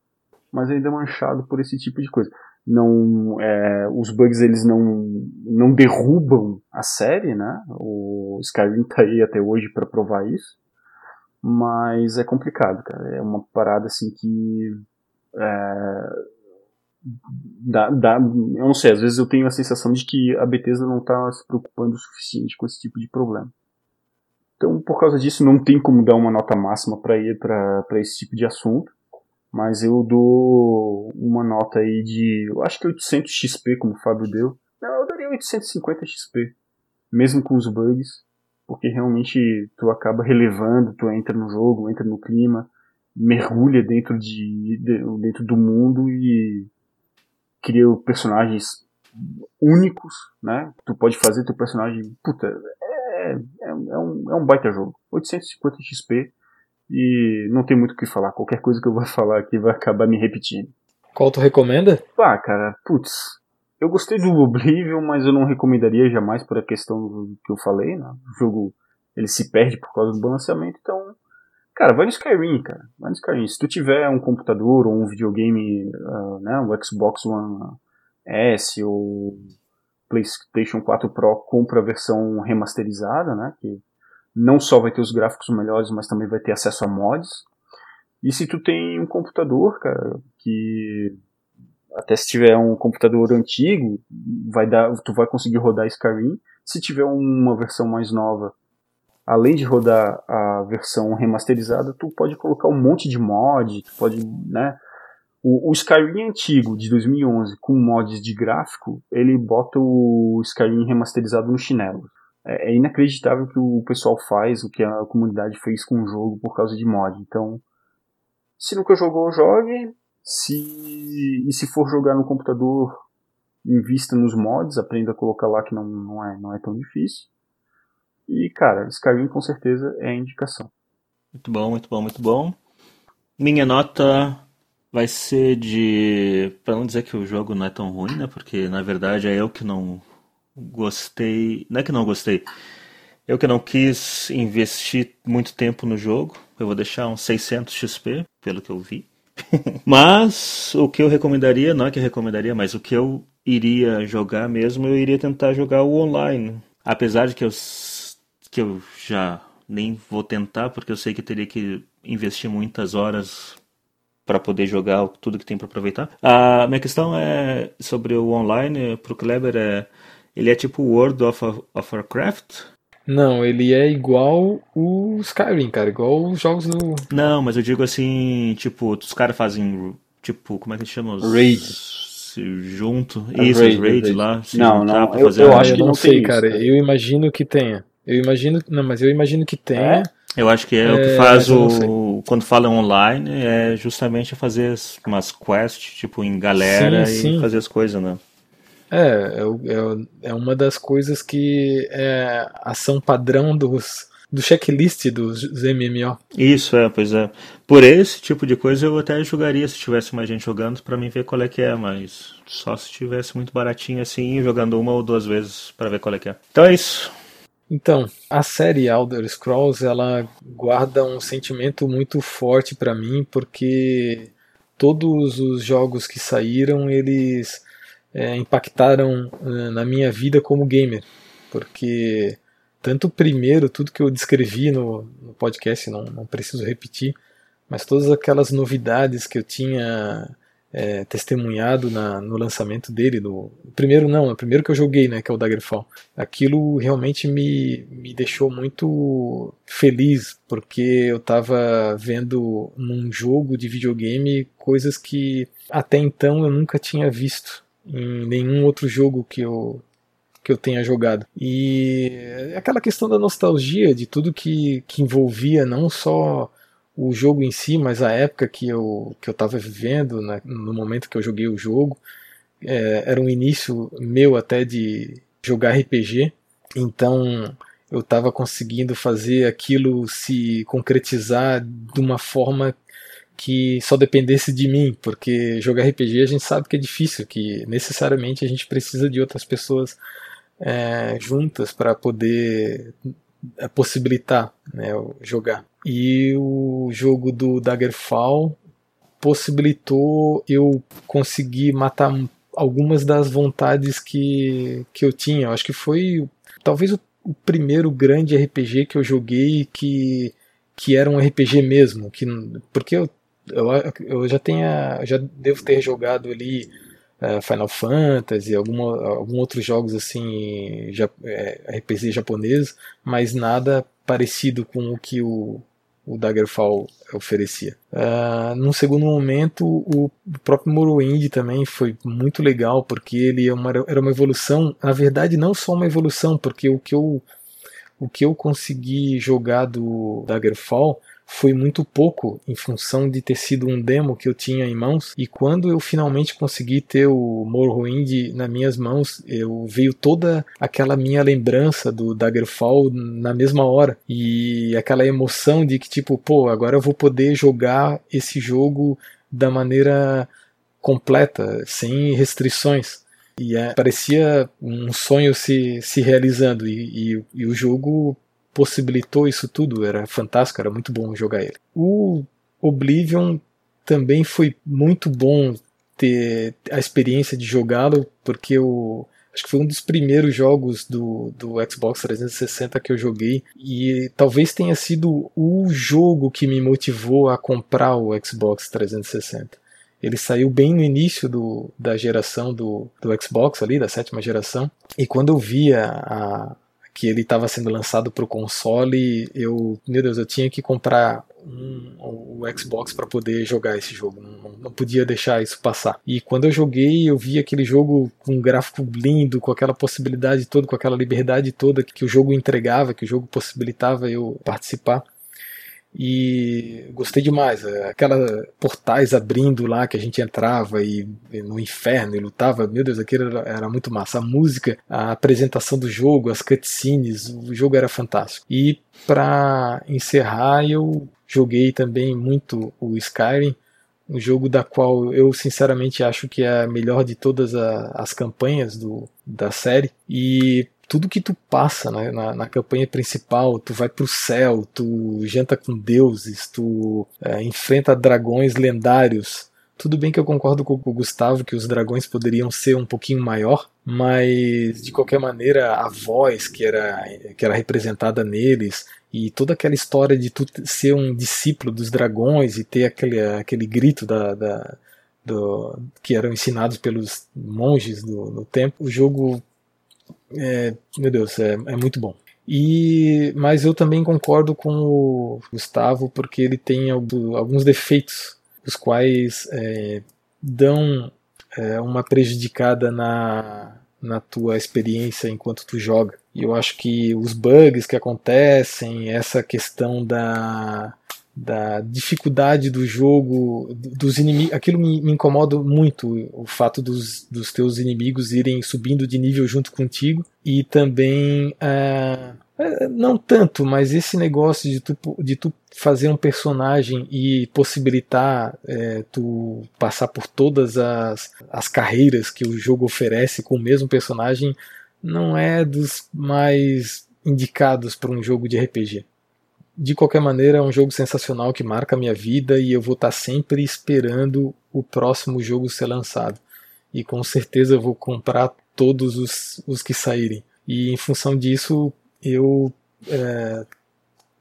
mas ainda manchado por esse tipo de coisa. Não, é, os bugs eles não, não derrubam a série, né? O Skyrim tá aí até hoje para provar isso. Mas é complicado, cara. É uma parada assim que. É, dá, dá, eu não sei, às vezes eu tenho a sensação de que a Bethesda não está se preocupando o suficiente com esse tipo de problema. Então, por causa disso, não tem como dar uma nota máxima para esse tipo de assunto. Mas eu dou uma nota aí de, eu acho que 800 XP, como o Fábio deu. Não, eu daria 850 XP, mesmo com os bugs porque realmente tu acaba relevando, tu entra no jogo, entra no clima, mergulha dentro de, de dentro do mundo e cria personagens únicos, né? Tu pode fazer teu personagem, puta, é, é, é, um, é um baita jogo. 850 XP e não tem muito o que falar. Qualquer coisa que eu vou falar aqui vai acabar me repetindo. Qual tu recomenda? Ah, cara, putz, eu gostei do Oblivion, mas eu não recomendaria jamais por a questão que eu falei, né? O jogo ele se perde por causa do balanceamento, então, cara, vai no Skyrim, cara. Vai no Skyrim. Se tu tiver um computador ou um videogame, uh, né, o Xbox One S ou PlayStation 4 Pro, compra a versão remasterizada, né, que não só vai ter os gráficos melhores, mas também vai ter acesso a mods. E se tu tem um computador, cara, que até se tiver um computador antigo, vai dar, tu vai conseguir rodar Skyrim. Se tiver uma versão mais nova, além de rodar a versão remasterizada, tu pode colocar um monte de mod, tu pode, né? O, o Skyrim antigo de 2011 com mods de gráfico, ele bota o Skyrim remasterizado no chinelo. É, é inacreditável o que o pessoal faz, o que a comunidade fez com o jogo por causa de mod. Então, se nunca jogou, jogue. Se, e se for jogar no computador, invista nos mods, aprenda a colocar lá que não, não, é, não é tão difícil. E, cara, Skyrim com certeza é a indicação. Muito bom, muito bom, muito bom. Minha nota vai ser de. Pra não dizer que o jogo não é tão ruim, né? Porque na verdade é eu que não gostei. Não é que não gostei. Eu que não quis investir muito tempo no jogo. Eu vou deixar uns 600 XP, pelo que eu vi. mas o que eu recomendaria, não é que eu recomendaria, mas o que eu iria jogar mesmo, eu iria tentar jogar o online. Apesar de que eu, que eu já nem vou tentar, porque eu sei que teria que investir muitas horas para poder jogar tudo que tem para aproveitar. A minha questão é sobre o online, pro Kleber, é, ele é tipo World of, of Warcraft? Não, ele é igual o Skyrim, cara, igual os jogos do... Não, mas eu digo assim, tipo, os caras fazem, tipo, como é que chama? Os... Raid. Se junto, isso, raid, os raids lá, se não, não, pra eu, fazer eu acho que eu não não sei, tem cara. isso, né? Eu imagino que tenha. Eu imagino, não, mas eu imagino que tenha. É? Eu acho que é, o que É, faz o. Quando fala online, é justamente fazer as- umas quests, tipo, em galera Sim, e sim. fazer as coisas, né? É, é, é, é uma das coisas que é ação padrão dos do checklist dos, MMO. Isso, é, pois é. Por esse tipo de coisa eu até jogaria se tivesse mais gente jogando pra mim ver qual é que é, mas só se tivesse muito baratinho assim, jogando uma ou duas vezes pra ver qual é que é. Então é isso. Então, a série Elder Scrolls, ela guarda um sentimento muito forte pra mim, porque todos os jogos que saíram, eles é, impactaram eh, na minha vida como gamer, porque tanto o primeiro, tudo que eu descrevi no, no podcast, não, não preciso repetir, mas todas aquelas novidades que eu tinha é, testemunhado na, no lançamento dele, no primeiro não, o primeiro que eu joguei, né, que é o Daggerfall, aquilo realmente me, me deixou muito feliz, porque eu estava vendo num jogo de videogame coisas que até então eu nunca tinha visto em nenhum outro jogo que eu que eu tenha jogado. E aquela questão da nostalgia de tudo que, que envolvia não só o jogo em si, mas a época que eu que eu estava vivendo, né, no momento que eu joguei o jogo, é, era um início meu até de jogar RPG, então eu estava conseguindo fazer aquilo se concretizar de uma forma que só dependesse de mim, porque jogar RPG a gente sabe que é difícil, que necessariamente a gente precisa de outras pessoas é, juntas para poder é, possibilitar né, jogar. E o jogo do Daggerfall possibilitou eu conseguir matar algumas das vontades que, que eu tinha. Acho que foi talvez o, o primeiro grande RPG que eu joguei que, que era um RPG mesmo. Que, porque eu, eu, eu já tenha, já devo ter jogado ali eh, Final Fantasy, alguma, algum outros jogos assim, ja, eh, RPG japoneses, mas nada parecido com o que o, o Daggerfall oferecia. Uh, num segundo momento, o próprio Morrowind também foi muito legal, porque ele é uma, era uma evolução, na verdade não só uma evolução, porque o que eu, o que eu consegui jogar do Daggerfall foi muito pouco em função de ter sido um demo que eu tinha em mãos. E quando eu finalmente consegui ter o Morrowind nas minhas mãos eu veio toda aquela minha lembrança do Daggerfall na mesma hora. E aquela emoção de que tipo pô agora eu vou poder jogar esse jogo da maneira completa sem restrições. E é, parecia um sonho se, se realizando. E, e, e o jogo possibilitou isso tudo, era fantástico, era muito bom jogar ele. O Oblivion também foi muito bom ter a experiência de jogá-lo, porque eu acho que foi um dos primeiros jogos do, do Xbox 360 que eu joguei, e talvez tenha sido o jogo que me motivou a comprar o Xbox 360. Ele saiu bem no início do, da geração do, do Xbox ali, da sétima geração, e quando eu via a, que ele estava sendo lançado para o console, eu, meu Deus, eu tinha que comprar um, o Xbox para poder jogar esse jogo, não, não, podia deixar isso passar. E quando eu joguei, eu vi aquele jogo com um gráfico lindo, com aquela possibilidade toda, com aquela liberdade toda que o jogo entregava, que o jogo possibilitava eu participar. E gostei demais. Aquela portais abrindo lá que a gente entrava e, e no inferno e lutava. Meu Deus, aquilo era, era, muito massa. A música, a apresentação do jogo, as cutscenes, o jogo era fantástico. E para encerrar, eu joguei também muito o Skyrim, um jogo da qual eu sinceramente acho que é a melhor de todas a, as campanhas do, da série. E tudo que tu passa né, na, na, campanha principal, tu vai pro céu, tu janta com deuses, tu é, enfrenta dragões lendários. Tudo bem que eu concordo com o Gustavo que os dragões poderiam ser um pouquinho maior, mas de qualquer maneira a voz que era, que era representada neles e toda aquela história de tu ser um discípulo dos dragões e ter aquele, aquele grito da, da do, que eram ensinados pelos monges do, no tempo, o jogo é, meu Deus, é, é muito bom. E, mas eu também concordo com o Gustavo porque ele tem alguns defeitos, os quais é, dão é, uma prejudicada na, na tua experiência enquanto tu joga. E eu acho que os bugs que acontecem, essa questão da da dificuldade do jogo, dos inimigos. Aquilo me, me, incomoda muito, o fato dos, dos teus inimigos irem subindo de nível junto contigo. E também. Uh, não tanto, mas esse negócio de tu, de tu fazer um personagem e possibilitar é, tu passar por todas as, as carreiras que o jogo oferece com o mesmo personagem não é dos mais indicados para um jogo de RPG de qualquer maneira, é um jogo sensacional que marca a minha vida e eu vou estar sempre esperando o próximo jogo ser lançado. E com certeza vou comprar todos os, os que saírem. E em função disso, eu é,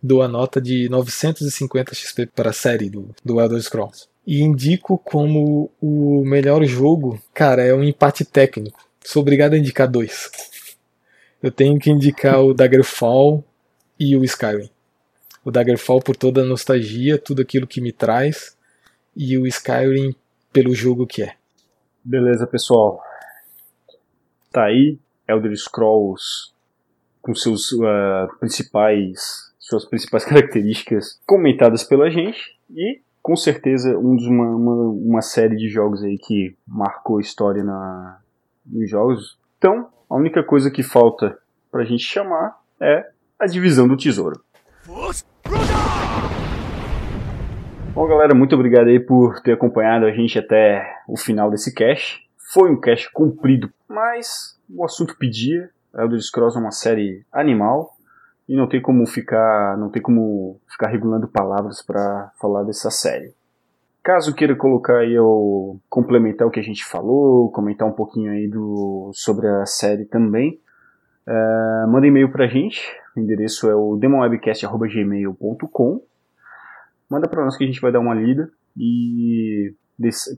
dou a nota de 950 XP para a série do, do Elder Scrolls. E indico como o melhor jogo, cara, é um empate técnico. Sou obrigado a indicar dois. Eu tenho que indicar o Daggerfall e o Skyrim o Daggerfall por toda a nostalgia, tudo aquilo que me traz, e o Skyrim pelo jogo que é. Beleza, pessoal. Tá aí, Elder Scrolls com seus uh, principais suas principais características comentadas pela gente e com certeza um dos uma, uma, uma série de jogos aí que marcou a história na, nos jogos. Então, a única coisa que falta pra gente chamar é a divisão do tesouro. Bom, galera, muito obrigado aí por ter acompanhado a gente até o final desse cast. Foi um cast comprido, mas o assunto pedia. Elder Scrolls é uma série animal e não tem como ficar, não tem como ficar regulando palavras para falar dessa série. Caso queira colocar aí ou complementar o que a gente falou, comentar um pouquinho aí do, sobre a série também, uh, manda e-mail pra gente. O endereço é o demonwebcast.gmail.com manda para nós que a gente vai dar uma lida e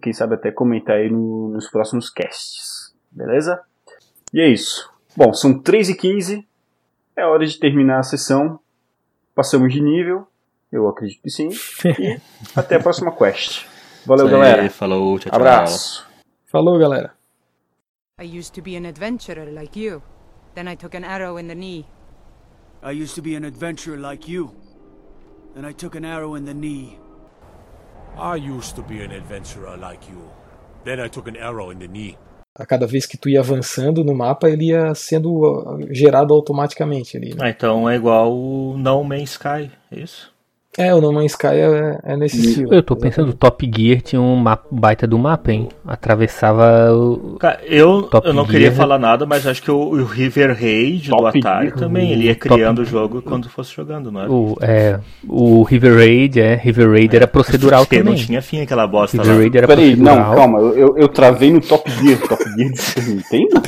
quem sabe até comentar aí no, nos próximos casts, beleza? E é isso. Bom, são 3h15, é hora de terminar a sessão. Passamos de nível, eu acredito que sim. E até a próxima quest. Valeu, Isso galera. Aí, falou, tchau, tchau. Abraço. Falou, galera. I used to be an adventurer like you. Then I took an arrow in the knee. I used to be an adventurer like you. Then I took an arrow in the knee. I used to be an adventurer like you. Then I took an arrow in the knee. A cada vez que tu ia avançando no mapa, ele ia sendo uh, gerado automaticamente ali. Né? Ah, então é igual o No Man's Sky, é isso? É, o No Man's Sky é, é nesse estilo. Eu tô pensando, o Top Gear tinha um mapa, baita do mapa, hein? Atravessava o. Cara, eu, Top eu não Gear, queria falar nada, mas acho que o, o River Raid do Atari Gear, também, ele ia criando o jogo quando fosse jogando, não é? O, é, o River Raid, é, River Raid é. era procedural também. Não tinha fim aquela bosta River lá. Raid era Peraí, procedural. não, calma, eu, eu travei no Top Gear. Top Gear de Super Nintendo?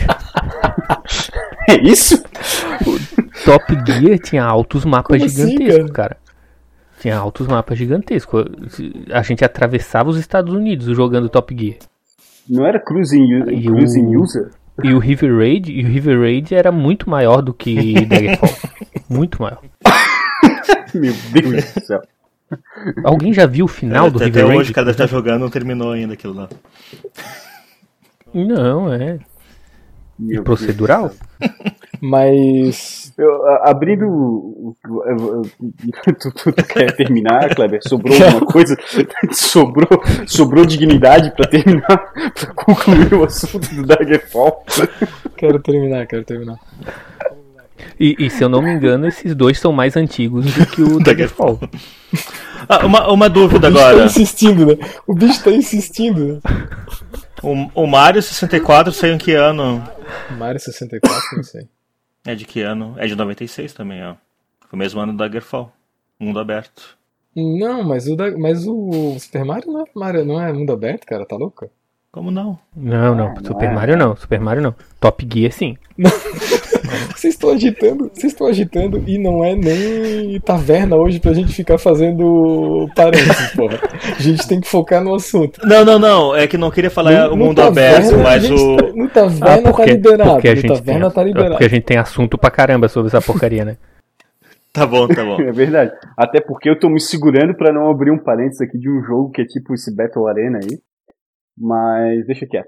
é isso? O Top Gear tinha altos mapas Como assim, gigantescos, assim, cara? cara. Tinha altos mapas gigantescos. A gente atravessava os Estados Unidos jogando Top Gear. Não era Cruising, e cruising o, User? E o River Raid, e o River Raid era muito maior do que Daggerfall. muito maior. Meu Deus do céu. Alguém já viu o final é, do River Raid? Até hoje o cara deve estar jogando não terminou ainda aquilo lá. Não, é. Meu procedural? Mas. Eu, abrindo. Tu, tu, tu, quer terminar, Kleber? Sobrou alguma coisa? sobrou, sobrou dignidade pra terminar, pra concluir o assunto do Daggerfall? Quero terminar, quero terminar. E, e se eu não me engano, esses dois são mais antigos do que o Daggerfall. Ah, uma, uma dúvida O bicho tá agora. insistindo, né? O bicho tá insistindo. Né? O, o Mario 64 saiu em que ano? Mario 64, não sei. É de que ano? É de 96 também, ó. Foi o mesmo ano do Daggerfall. Mundo aberto. Não, mas o, da- mas o Super Mario não é, Mario não é mundo aberto, cara, tá louco? Como não? Não, não, não Super é. Mario não, Super Mario não. Top Gear sim. Vocês estão agitando, vocês estão agitando e não é nem taverna hoje pra gente ficar fazendo parênteses, porra. A gente tem que focar no assunto. Não, não, não. É que não queria falar o No- no mundo taverna, aberto, mas o. tá- no taverna tá liberado. porque a no gente taverna tem, tá liberado. porque a gente tem assunto pra caramba sobre essa porcaria, né? Tá bom, tá bom. É verdade. Até porque eu tô me segurando pra não abrir um parênteses aqui de um jogo que é tipo esse Battle Arena aí. Mas deixa quieto.